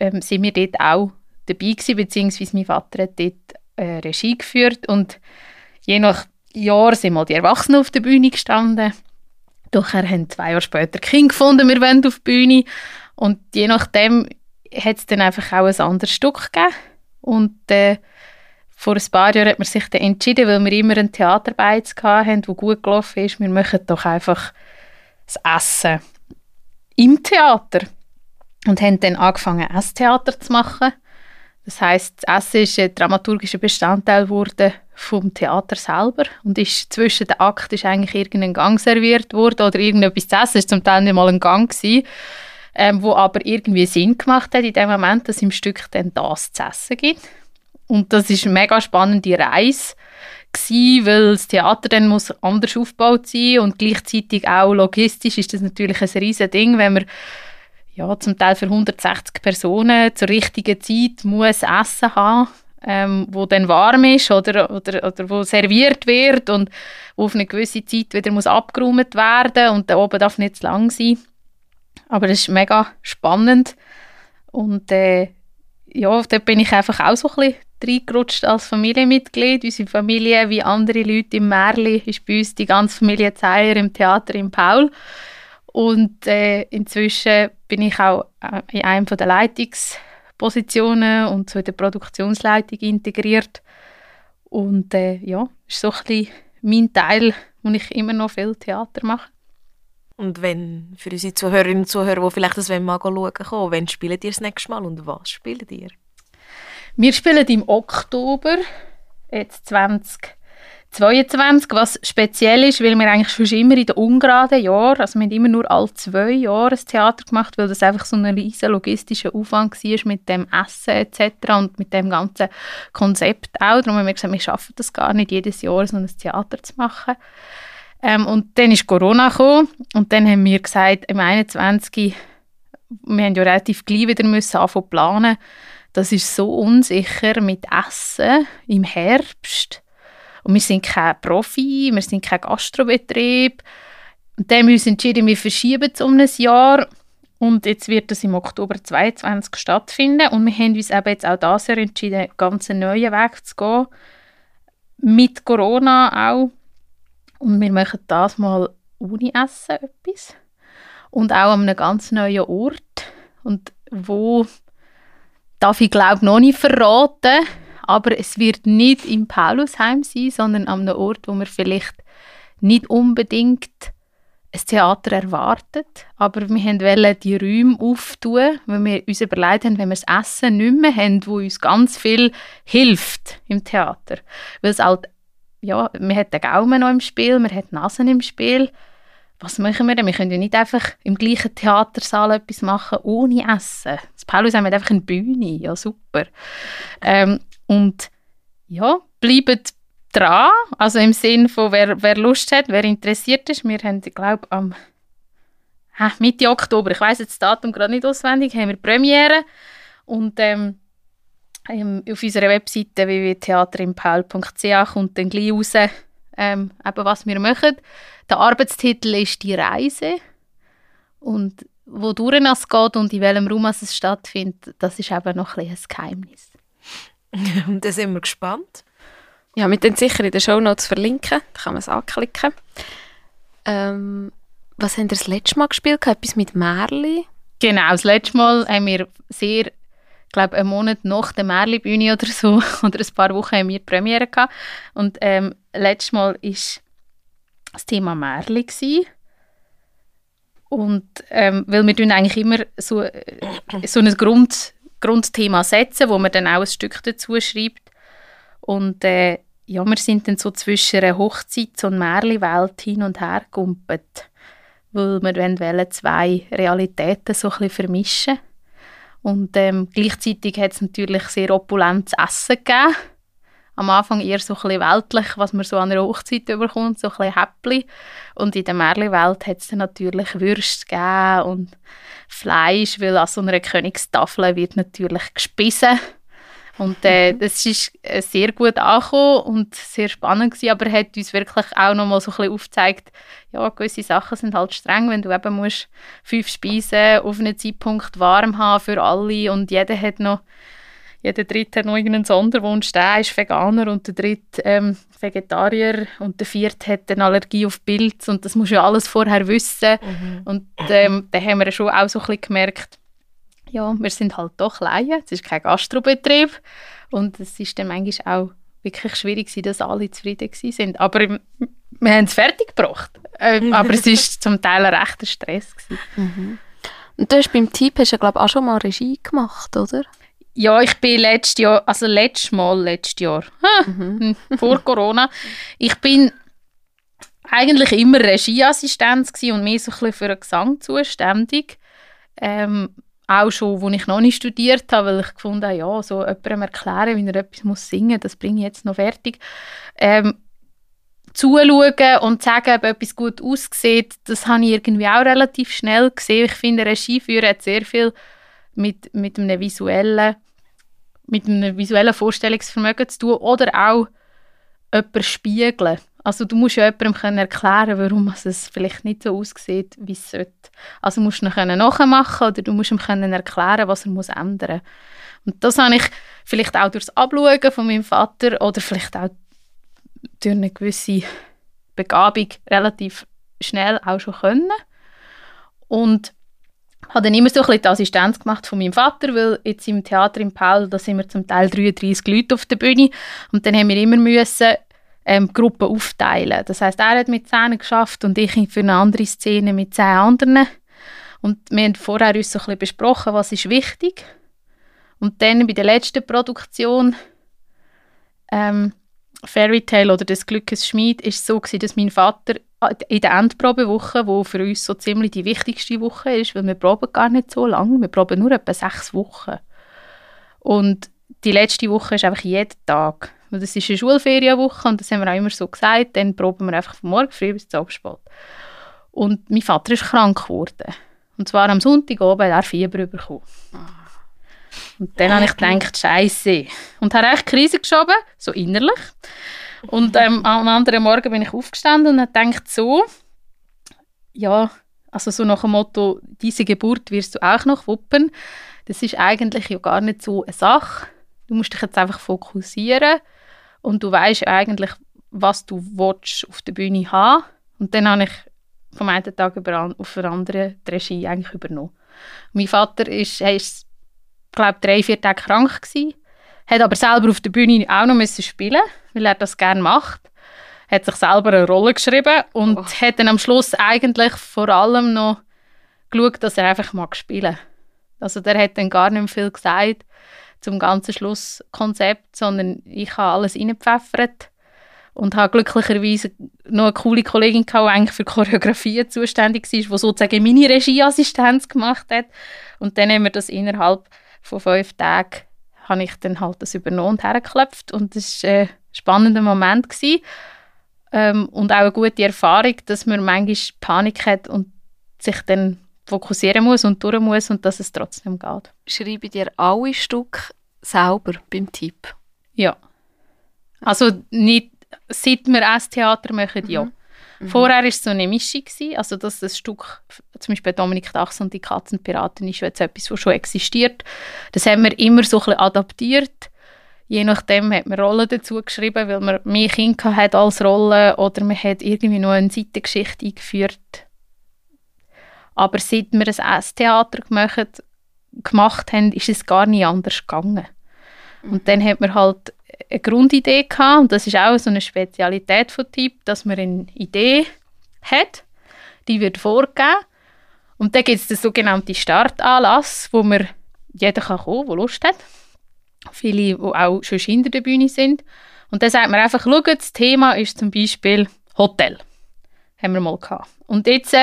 ähm, sind wir dort auch dabei gewesen, beziehungsweise mein Vater hat dort äh, Regie geführt und je nach Jahr sind mal die Erwachsenen auf der Bühne gestanden. Nachher haben zwei Jahre später Kinder gefunden, wir wollen auf die Bühne. Und je nachdem hat es dann einfach auch ein anderes Stück gegeben. Und äh, vor ein paar Jahren hat man sich dann entschieden, weil wir immer einen Theaterbeiz hatten, der gut gelaufen ist, wir machen doch einfach das Essen im Theater. Und haben dann angefangen, Esstheater zu machen Das heißt, das Essen ist ein dramaturgischer Bestandteil geworden vom Theater selber und ist zwischen den Akten ist eigentlich irgendein Gang serviert worden oder irgendetwas zu essen. Es war zum Teil nicht mal ein Gang gewesen, ähm, wo aber irgendwie Sinn gemacht hat in dem Moment, dass im Stück dann das zu essen gibt. Und das ist eine mega spannende Reise gewesen, weil das Theater dann muss anders aufgebaut sein und gleichzeitig auch logistisch ist das natürlich ein riesen Ding, wenn man ja, zum Teil für 160 Personen zur richtigen Zeit muss Essen haben, ähm, wo dann warm ist oder, oder, oder wo serviert wird und wo auf eine gewisse Zeit wieder muss abgeräumt werden und da oben darf nicht zu lang sein. Aber das ist mega spannend und äh, ja, da bin ich einfach auch so ein bisschen reingerutscht als Familienmitglied. Unsere Familie, wie andere Leute im Märli, ist bei uns die ganze Familie Zeier im Theater in Paul. Und äh, inzwischen bin ich auch äh, in einem der Leitungspositionen und so in der Produktionsleitung integriert. Und äh, ja, ist so ein bisschen mein Teil, wo ich immer noch viel Theater mache. Und wenn für unsere Zuhörerinnen und Zuhörer, die vielleicht das mal schauen kommen, wann spielt ihr das nächste Mal und was spielt ihr? Wir spielen im Oktober, jetzt 20 22, was speziell ist, weil wir eigentlich schon immer in den ungeraden Jahren, also wir haben immer nur alle zwei Jahre ein Theater gemacht, weil das einfach so ein riesen logistischer Aufwand war mit dem Essen etc. und mit dem ganzen Konzept auch. Darum haben wir gesagt, wir schaffen das gar nicht, jedes Jahr so ein Theater zu machen. Ähm, und dann ist Corona gekommen und dann haben wir gesagt, im 21. wir haben ja relativ gleich wieder müssen anfangen planen. Das ist so unsicher mit Essen im Herbst und wir sind kein Profi, wir sind kein Gastrobetrieb. Und dann haben wir uns entschieden, wir verschieben es um ein Jahr. Und jetzt wird das im Oktober 2022 stattfinden. Und wir haben uns eben jetzt auch das Jahr entschieden, einen ganz neuen Weg zu gehen. Mit Corona auch. Und wir machen das mal ohne Essen etwas. Und auch an einem ganz neuen Ort. Und wo darf ich glaube noch nicht verraten, aber es wird nicht im Paulusheim sein, sondern an einem Ort, wo man vielleicht nicht unbedingt ein Theater erwartet, aber wir wollten die Räume auftun, weil wir uns überlegt haben, wenn wir das Essen nicht mehr haben, wo uns ganz viel hilft im Theater. Weil es halt, ja, wir haben den Gaumen noch im Spiel, wir haben die Nasen im Spiel. Was machen wir denn? Wir können ja nicht einfach im gleichen Theatersaal etwas machen, ohne Essen. Das Paulusheim hat einfach eine Bühne, ja super. Ähm, und ja, bleibt dran, also im Sinn von, wer, wer Lust hat, wer interessiert ist. Wir haben, ich glaube, am äh, Mitte Oktober, ich weiß jetzt das Datum gerade nicht auswendig, haben wir Premiere und ähm, auf unserer Webseite www.theaterimpaul.ch kommt dann gleich raus, ähm, eben, was wir machen. Der Arbeitstitel ist «Die Reise» und wodurch es geht und in welchem Raum es stattfindet, das ist eben noch ein, ein Geheimnis. Und da sind wir gespannt. Ja, wir dann sicher in den Show Notes verlinken. Da kann man es anklicken. Ähm, was haben wir das letzte Mal gespielt? Etwas mit Märli? Genau, das letzte Mal haben wir sehr, ich glaube, einen Monat nach der Märli-Bühne oder so, oder ein paar Wochen haben wir die Premiere gehabt. Und ähm, letztes Mal war das Thema Märli. Gewesen. Und ähm, weil wir eigentlich immer so, äh, so ein Grund Grundthema setzen, wo man dann auch ein Stück dazu schreibt. Und äh, ja, wir sind dann so zwischen einer Hochzeit und Märli-Welt hin und her gegumpelt, weil wir wollen zwei Realitäten so ein vermischen. Und ähm, gleichzeitig hat es natürlich sehr opulentes Essen gegeben am Anfang eher so ein weltlich, was man so an einer Hochzeit überkommt, so ein Häppli. Und in der Märli-Welt hat es dann natürlich Würste gegeben und Fleisch, weil an so einer Königstafel wird natürlich gespissen. Und äh, mhm. das ist äh, sehr gut angekommen und sehr spannend gewesen, aber hat uns wirklich auch noch mal so ein bisschen aufgezeigt, ja, gewisse Sachen sind halt streng, wenn du eben musst fünf Speisen auf einen Zeitpunkt warm haben für alle und jeder hat noch jeder dritte hat noch irgendeinen Sonderwunsch. Der ist Veganer und der dritte ähm, Vegetarier und der vierte hat eine Allergie auf Pilz und das muss ja alles vorher wissen. Mhm. Und ähm, da haben wir schon auch so ein bisschen gemerkt, ja, wir sind halt doch Laien, es ist kein Gastrobetrieb und es ist dann manchmal auch wirklich schwierig dass alle zufrieden sind. Aber wir haben es fertig gebracht. Ähm, aber es war zum Teil ein rechter Stress. Mhm. Und du hast beim Typ hast du, glaube ich, auch schon mal Regie gemacht, oder? Ja, ich bin letztes Jahr, also letztes Mal, letztes Jahr, hm, vor Corona, ich bin eigentlich immer Regieassistenz und mehr so ein bisschen für den Gesang zuständig. Ähm, auch schon, als ich noch nicht studiert habe, weil ich gefunden habe, ja, so jemandem erklären, wie er etwas muss singen muss, das bringe ich jetzt noch fertig. Ähm, zuschauen und sagen, ob etwas gut aussieht, das habe ich irgendwie auch relativ schnell gesehen. Ich finde, Regieführen hat sehr viel mit, mit einem visuellen mit einem visuellen Vorstellungsvermögen zu tun oder auch jemanden spiegeln. Also du musst ja jemandem erklären, warum es vielleicht nicht so aussieht, wie es sollte. Also musst du ihn nachmachen oder du musst ihm erklären, was er muss ändern muss. Und das habe ich vielleicht auch durch das Abschauen von meinem Vater oder vielleicht auch durch eine gewisse Begabung relativ schnell auch schon können. Und habe dann immer so ein bisschen die Assistenz gemacht von meinem Vater, weil jetzt im Theater in Paul, da sind wir zum Teil 33 Leute auf der Bühne und dann haben wir immer müssen ähm, Gruppen aufteilen. Das heißt, er hat mit 10 geschafft und ich für eine andere Szene mit 10 anderen. Und wir haben vorher uns so ein bisschen besprochen, was ist wichtig. Und dann bei der letzten Produktion ähm, Fairy Tale oder des Glückes Schmied ist so gewesen, dass mein Vater in der Endprobewoche, wo für uns so ziemlich die wichtigste Woche ist, weil wir proben gar nicht so lange, wir proben nur etwa sechs Wochen. Und die letzte Woche ist einfach jeden Tag. Und das ist eine Schulferienwoche und das haben wir auch immer so gesagt, dann proben wir einfach von morgen früh bis zum Abend. Und mein Vater ist krank geworden. Und zwar am Sonntag oben hat er Fieber bekommen. Und dann habe ich gedacht, Scheiße. Und habe echt Krise geschoben, so innerlich. Und ähm, am anderen Morgen bin ich aufgestanden und habe gedacht, so, ja, also so nach dem Motto, diese Geburt wirst du auch noch wuppen. Das ist eigentlich ja gar nicht so eine Sache. Du musst dich jetzt einfach fokussieren und du weißt eigentlich, was du willst auf der Bühne haben. Und dann habe ich vom einen Tag auf den anderen die Regie eigentlich übernommen. Mein Vater ist, er ist glaube drei, vier Tage krank gewesen, hat aber selber auf der Bühne auch noch müssen spielen, weil er das gerne macht. Hat sich selber eine Rolle geschrieben und oh. hat dann am Schluss eigentlich vor allem noch geschaut, dass er einfach mag spielen. Also der hat dann gar nicht mehr viel gesagt zum ganzen Schlusskonzept, sondern ich habe alles reingepfeffert und habe glücklicherweise noch eine coole Kollegin gehabt, die eigentlich für Choreografie zuständig war, die sozusagen meine Regieassistenz gemacht hat. Und dann haben wir das innerhalb von fünf Tagen habe ich dann halt das übernommen und hergeklopft und das war ein spannender Moment gewesen. Ähm, und auch eine gute Erfahrung, dass man manchmal Panik hat und sich dann fokussieren muss und durch muss und dass es trotzdem geht. Schreibe dir alle Stücke selber beim Tipp? Ja. Also nicht, seit wir das Theater machen, ja. Mhm. Mhm. Vorher war es so eine Mischung. Gewesen, also dass das Stück, zum Beispiel Dominik Dachs und die Katzenpiraten, ist jetzt etwas, was schon existiert. Das haben wir immer so ein bisschen adaptiert. Je nachdem hat man Rollen dazu geschrieben, weil man mehr Kinder hat als Rolle oder man hat irgendwie noch eine Seitengeschichte eingeführt. Aber seit wir ein S-Theater gemacht, gemacht haben, ist es gar nicht anders gegangen. Und dann hat man halt eine Grundidee gehabt und das ist auch so eine Spezialität von Typ, dass man eine Idee hat, die wird vorgegeben und dann gibt es den sogenannten Startanlass, wo man jeder kann kommen, der Lust hat. Viele, die auch schon hinter der Bühne sind. Und dann sagt man einfach, schau, das Thema ist zum Beispiel Hotel. Haben wir mal gehabt. Und jetzt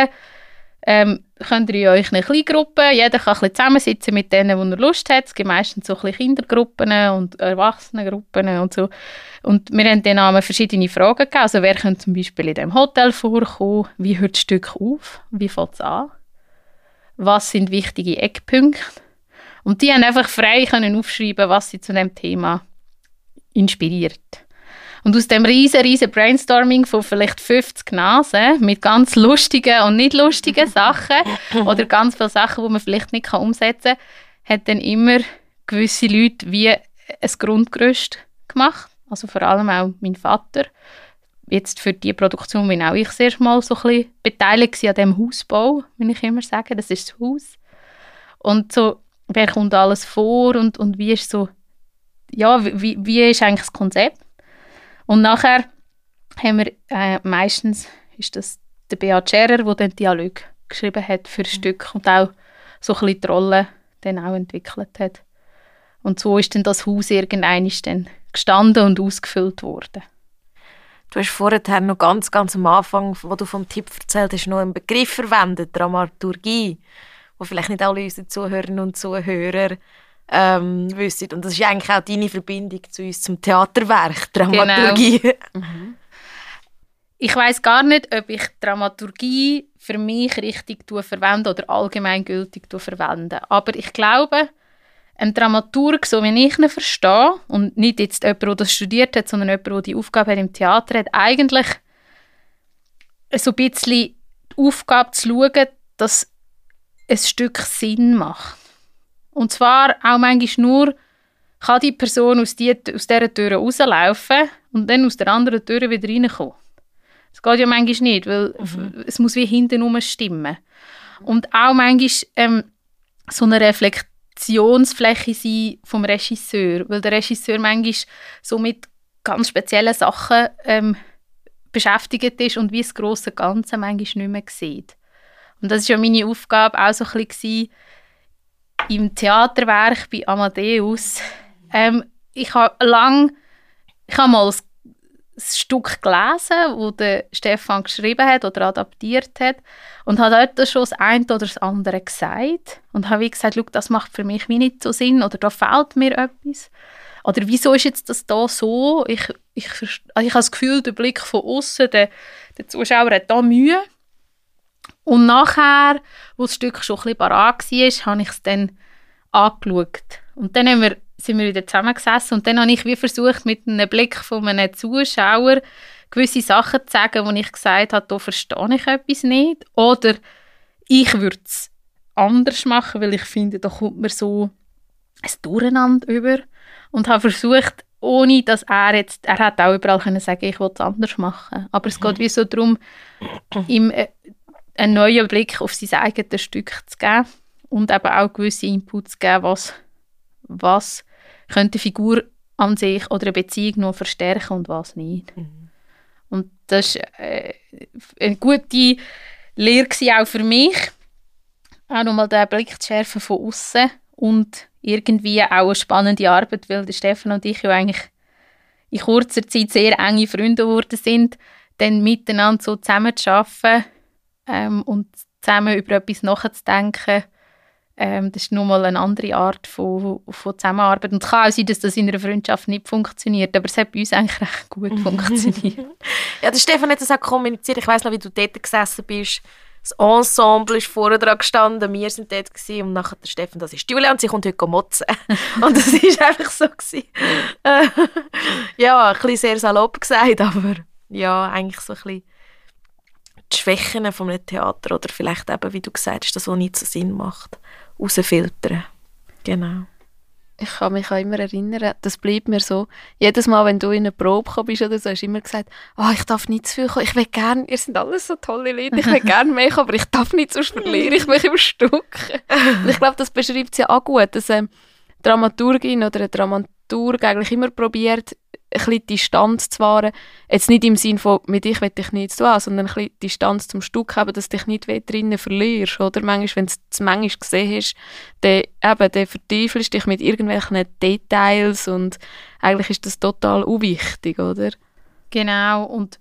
ähm, könnt ihr euch eine kleine Gruppe, jeder kann ein bisschen zusammensitzen mit denen, wo er Lust hat. Es gibt meistens so ein Kindergruppen und Erwachsenengruppen und so. Und wir haben den Namen verschiedene Fragen gegeben. Also wer könnte zum Beispiel in dem Hotel vorkommen? Wie hört das Stück auf? Wie fängt es an? Was sind wichtige Eckpunkte? Und die haben einfach frei können aufschreiben, was sie zu dem Thema inspiriert. Und aus dem riesen, riesen Brainstorming von vielleicht 50 Nasen mit ganz lustigen und nicht lustigen Sachen oder ganz viele Sachen, die man vielleicht nicht umsetzen kann, hat dann immer gewisse Leute wie ein Grundgerüst gemacht. Also vor allem auch mein Vater. Jetzt für die Produktion bin auch ich sehr mal so ein bisschen beteiligt an dem Hausbau, wenn ich immer sage, das ist das Haus. Und so, wer kommt alles vor und, und wie ist so, ja, wie, wie ist eigentlich das Konzept? Und nachher haben wir äh, meistens ist das der Beat Scherer, der den Dialog geschrieben hat für mhm. Stück und auch so ein bisschen die Rolle dann auch entwickelt hat. Und so ist dann das Haus irgendwann dann gestanden und ausgefüllt worden. Du hast vorher noch ganz, ganz am Anfang, wo du vom Tipp erzählt hast, noch einen Begriff verwendet, Dramaturgie, wo vielleicht nicht alle unsere Zuhörerinnen und Zuhörer ähm, wissen. Und das ist eigentlich auch deine Verbindung zu uns, zum Theaterwerk, Dramaturgie. Genau. Mhm. Ich weiß gar nicht, ob ich Dramaturgie für mich richtig verwende oder allgemeingültig verwende. Aber ich glaube, ein Dramaturg, so wie ich ihn verstehe, und nicht jetzt jemand, der das studiert hat, sondern jemand, der die Aufgabe hat im Theater hat, eigentlich so ein bisschen die Aufgabe zu schauen, dass ein Stück Sinn macht. Und zwar auch manchmal nur, kann die Person aus, die, aus dieser Tür rauslaufen und dann aus der anderen Tür wieder reinkommen. Das geht ja manchmal nicht, weil mhm. es muss wie hinten stimmen. Und auch manchmal ähm, so eine Reflexionsfläche sein vom Regisseur, weil der Regisseur manchmal so mit ganz speziellen Sachen ähm, beschäftigt ist und wie das große Ganze manchmal nicht mehr sieht. Und das ist ja meine Aufgabe auch so ein bisschen im Theaterwerk bei Amadeus. Ähm, ich habe lang, ich habe mal ein Stück gelesen, wo der Stefan geschrieben hat oder adaptiert hat und hat dort schon das eine oder das andere gesagt und habe wie gesagt, das macht für mich wie nicht so Sinn oder da fehlt mir etwas. Oder wieso ist jetzt das da so? Ich, ich, also ich habe das Gefühl, der Blick von außen, der, der Zuschauer hat da Mühe. Und nachher, wo das Stück schon ein bisschen parat war, habe ich es dann angeschaut. Und dann haben wir sind wir wieder zusammengesessen und dann habe ich wie versucht, mit einem Blick von einem Zuschauer gewisse Sachen zu sagen, wo ich gesagt habe, da verstehe ich etwas nicht. Oder ich würde es anders machen, weil ich finde, da kommt mir so ein Durcheinander über. Und habe versucht, ohne dass er jetzt, er hat auch überall können sagen, ich will es anders machen. Aber es geht wie so darum, ihm äh, einen neuen Blick auf sein eigenes Stück zu geben und eben auch gewisse Inputs zu geben, was, was könnte eine Figur an sich oder eine Beziehung noch verstärken und was nicht. Mhm. Und das war äh, eine gute Lehre auch für mich, auch nochmal den Blick zu schärfen von außen und irgendwie auch eine spannende Arbeit, weil der Stefan und ich ja eigentlich in kurzer Zeit sehr enge Freunde geworden sind, dann miteinander so zusammen zu arbeiten ähm, und zusammen über etwas nachzudenken, ähm, das ist nochmal eine andere Art von, von Zusammenarbeit. Und es kann auch sein, dass das in einer Freundschaft nicht funktioniert, aber es hat bei uns eigentlich recht gut funktioniert. ja, der Stefan hat das auch kommuniziert. Ich weiß noch, wie du dort gesessen bist. Das Ensemble ist vorne dran gestanden, wir sind dort gewesen, und nachher der Stefan, das ist Julia und sie kommt heute motzen. und das war einfach so gewesen. ja, ein bisschen sehr salopp gesagt, aber ja, eigentlich so ein bisschen die Schwächen von einem Theater oder vielleicht eben, wie du gesagt hast, das, was nicht so Sinn macht rausfiltern. Genau. Ich kann mich auch immer erinnern, das bleibt mir so. Jedes Mal, wenn du in eine Probe bist oder so, hast du immer gesagt, oh, ich darf nicht zu viel kommen. Ich will gerne, ihr seid alles so tolle Leute, ich will gerne mehr kommen, aber ich darf nicht, sonst verliere ich mich im Stück. Und ich glaube, das beschreibt es ja auch gut, dass eine Dramaturgin oder ein Dramaturg eigentlich immer probiert, bisschen Distanz zu wahren. Jetzt nicht im Sinne von, mit dich will ich nichts tun, sondern ein bisschen Distanz zum Stück haben, dass du dich nicht drinnen verlierst, oder? Manchmal, wenn du es manchmal gesehen hast, dann, eben, dann vertiefelst du dich mit irgendwelchen Details und eigentlich ist das total unwichtig, oder? Genau, und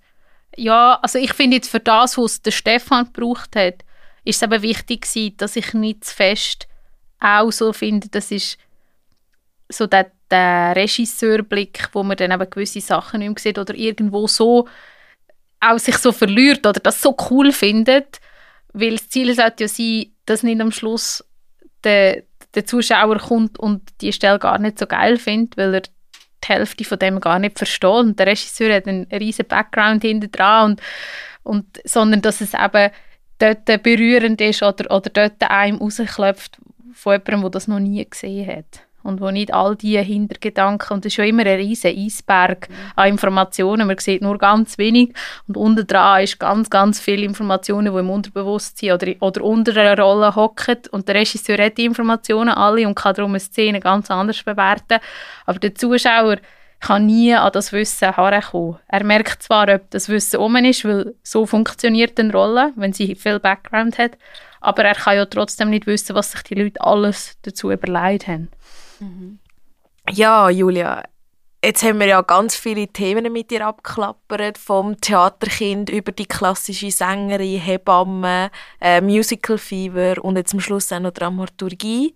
ja, also ich finde jetzt für das, was der Stefan gebraucht hat, ist es eben wichtig gewesen, dass ich nicht zu fest auch so finde, das ist so der der Regisseurblick, wo man dann eben gewisse Sachen nicht mehr sieht oder irgendwo so auch sich so verliert oder das so cool findet, weil das Ziel sollte ja sein, dass nicht am Schluss der, der Zuschauer kommt und die Stelle gar nicht so geil findet, weil er die Hälfte von dem gar nicht versteht. Und der Regisseur hat einen riesen Background hinter dran und, und sondern dass es eben dort berührend ist oder, oder dort einem rausklopft von jemandem, der das noch nie gesehen hat und wo nicht all die Hintergedanken, und das ist schon immer ein riesen Eisberg an Informationen, man sieht nur ganz wenig und unten dran ist ganz, ganz viele Informationen, die im Unterbewusstsein oder, oder unter einer Rolle hocken und der Regisseur hat die Informationen alle und kann darum eine Szene ganz anders bewerten, aber der Zuschauer kann nie an das Wissen herankommen. Er merkt zwar, ob das Wissen um ist, weil so funktioniert eine Rolle, wenn sie viel Background hat, aber er kann ja trotzdem nicht wissen, was sich die Leute alles dazu überlegt haben. Mhm. Ja, Julia, jetzt haben wir ja ganz viele Themen mit dir abgeklappert, vom Theaterkind über die klassische Sängerin, Hebamme, äh, Musical Fever und jetzt am Schluss auch noch Dramaturgie.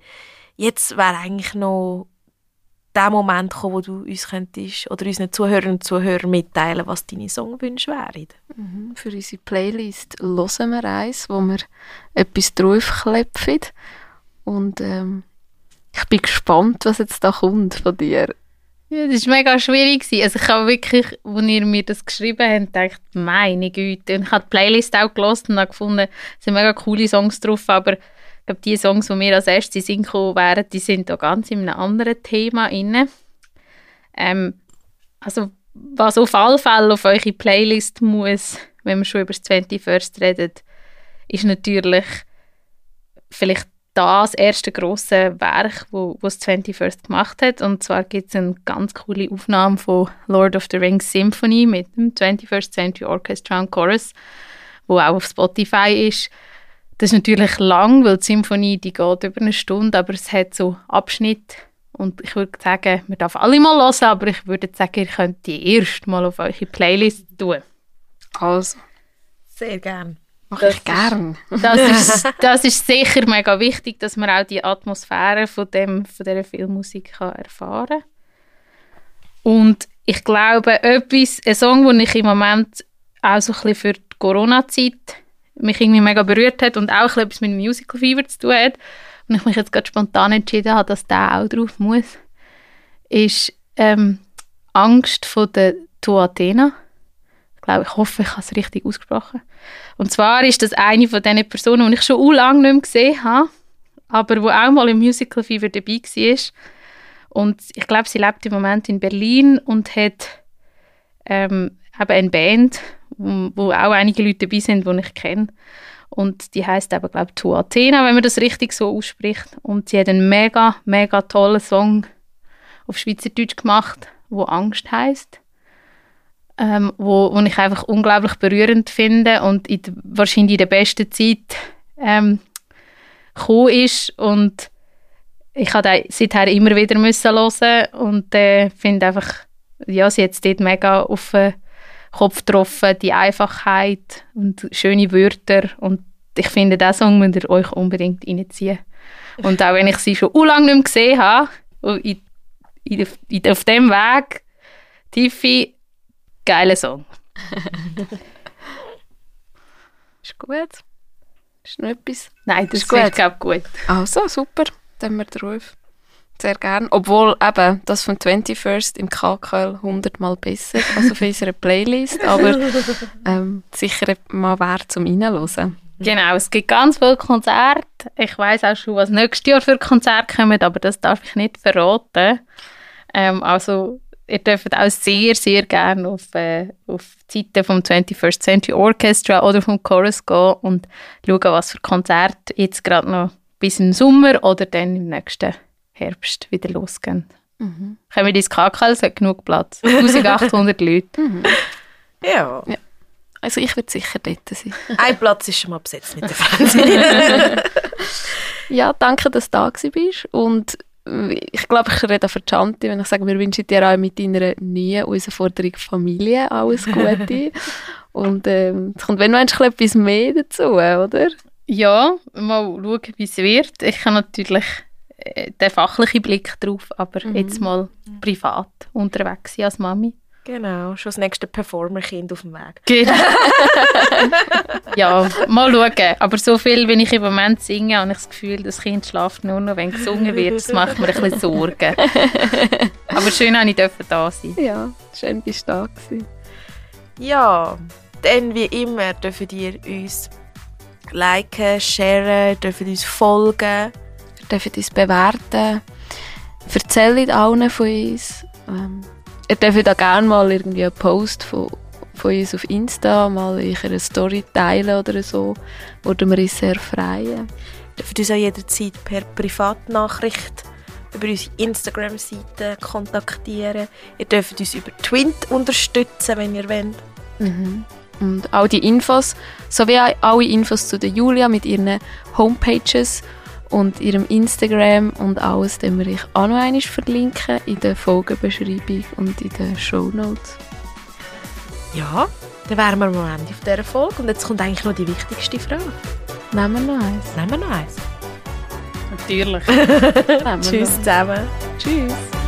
Jetzt wäre eigentlich noch der Moment gekommen, wo du uns könntest oder unseren Zuhörern und Zuhörern mitteilen, was deine Songwünsche wären. Mhm. Für unsere Playlist hören wir eins, wo wir etwas draufklepfen. Und ähm, ich bin gespannt, was jetzt da kommt von dir. Ja, das war mega schwierig. Also ich habe wirklich, als ihr mir das geschrieben habt, gedacht, meine Güte. Und ich habe die Playlist auch gelesen und gefunden, es sind mega coole Songs drauf, aber ich glaube, die Songs, die mir als erstes in wären, die sind da ganz in einem anderen Thema inne. Ähm, also was auf alle Fälle auf eure Playlist muss, wenn wir schon über das 21st reden, ist natürlich vielleicht das erste große Werk, wo, das 21st gemacht hat. Und zwar gibt es eine ganz coole Aufnahme von Lord of the Rings Symphony mit dem 21st Century Orchestra und Chorus, wo auch auf Spotify ist. Das ist natürlich lang, weil die Symphonie die geht über eine Stunde, aber es hat so Abschnitte. Und ich würde sagen, man darf alle mal hören, aber ich würde sagen, ihr könnt die erst mal auf eure Playlist tun. Also. Sehr gerne. Mache ich gern. Das ist, das ist sicher mega wichtig, dass man auch die Atmosphäre von, dem, von dieser Filmmusik kann erfahren kann. Und ich glaube, etwas, ein Song, den ich im Moment auch so ein bisschen für die Corona-Zeit mich irgendwie mega berührt hat und auch etwas mit dem Musical Fever zu tun hat und ich mich jetzt gerade spontan entschieden habe, dass der auch drauf muss, ist ähm, Angst von der Tuatena glaube, ich hoffe, ich habe es richtig ausgesprochen. Und zwar ist das eine von diesen Personen, die ich schon lange nicht mehr gesehen habe, aber wo auch mal im Musical Fever dabei war. Und ich glaube, sie lebt im Moment in Berlin und hat ähm, eben eine Band, wo, wo auch einige Leute dabei sind, die ich kenne. Und die heißt aber, glaube ich, Tu Athena, wenn man das richtig so ausspricht. Und sie hat einen mega, mega tollen Song auf Schweizerdeutsch gemacht, wo Angst heißt ähm, wo, wo ich einfach unglaublich berührend finde und in, wahrscheinlich in der besten Zeit ähm, gekommen ist und ich habe seither immer wieder müssen hören und äh, finde einfach, ja, sie hat dort mega auf den Kopf getroffen, die Einfachheit und schöne Wörter und ich finde, diesen Song müsst ihr euch unbedingt reinziehen. Und auch wenn ich sie schon lange nicht mehr gesehen habe, in, in, auf dem Weg, Tiffy, Geiler Song. ist gut. Ist noch etwas? Nein, das ist, gut. glaube gut. Also, super. Dann haben wir drauf. Sehr gerne. Obwohl eben das von 21st im KKL 100 Mal besser als auf unserer Playlist. Aber ähm, sicher mal wert zum Reinhören. Genau, es gibt ganz viele Konzerte. Ich weiß auch schon, was nächstes Jahr für Konzerte kommen, aber das darf ich nicht verraten. Ähm, also ihr dürft auch sehr, sehr gerne auf, äh, auf die Seite vom 21st Century Orchestra oder vom Chorus gehen und schauen, was für Konzerte jetzt gerade noch bis im Sommer oder dann im nächsten Herbst wieder losgehen. Mhm. Kommen wir ins KKL, es hat genug Platz. 1800 Leute. Mhm. Ja. ja. Also ich würde sicher dort sein. Ein Platz ist schon mal besetzt mit der Fernsehen. ja, danke, dass du da bist und ich glaube, ich rede für Chanti, wenn ich sage, wir wünschen dir auch mit deiner neuen Herausforderung Familie alles Gute. Und ähm, es kommt wenn noch etwas mehr dazu, oder? Ja, mal schauen, wie es wird. Ich habe natürlich äh, den fachlichen Blick drauf, aber mhm. jetzt mal privat unterwegs als Mami. Genau, schon das nächste Performer-Kind auf dem Weg. Genau. ja, mal schauen. Aber so viel, wenn ich im Moment singe, habe ich das Gefühl, das Kind schlaft nur noch, wenn gesungen wird. Das macht mir ein bisschen Sorgen. Aber schön, dass ich da sein Ja, schön, bist du da gewesen. Ja, dann wie immer dürfen ihr uns liken, sharen, dürfen uns folgen. Ihr dürft uns bewerten. Erzählt allen von uns. Ähm, ihr dürft auch gerne mal irgendwie einen Post von, von uns auf Insta, mal in einer Story teilen oder so. Würden wir uns sehr freuen. Ihr dürft uns auch jederzeit per Privatnachricht über unsere Instagram-Seite kontaktieren. Ihr dürft uns über Twint unterstützen, wenn ihr wollt. Mhm. Und all die Infos, sowie alle Infos zu der Julia mit ihren Homepages Und ihrem Instagram und alles, den wir ich auch noch einmal verlinken in der Folgenbeschreibung und in den Show Notes. Ja, dann wären wir am Ende auf dieser Folge. Und jetzt kommt eigentlich noch die wichtigste Frage. Nehmen wir noch eins. Nehmen wir noch eins. Natürlich. Tschüss noch. zusammen. Tschüss.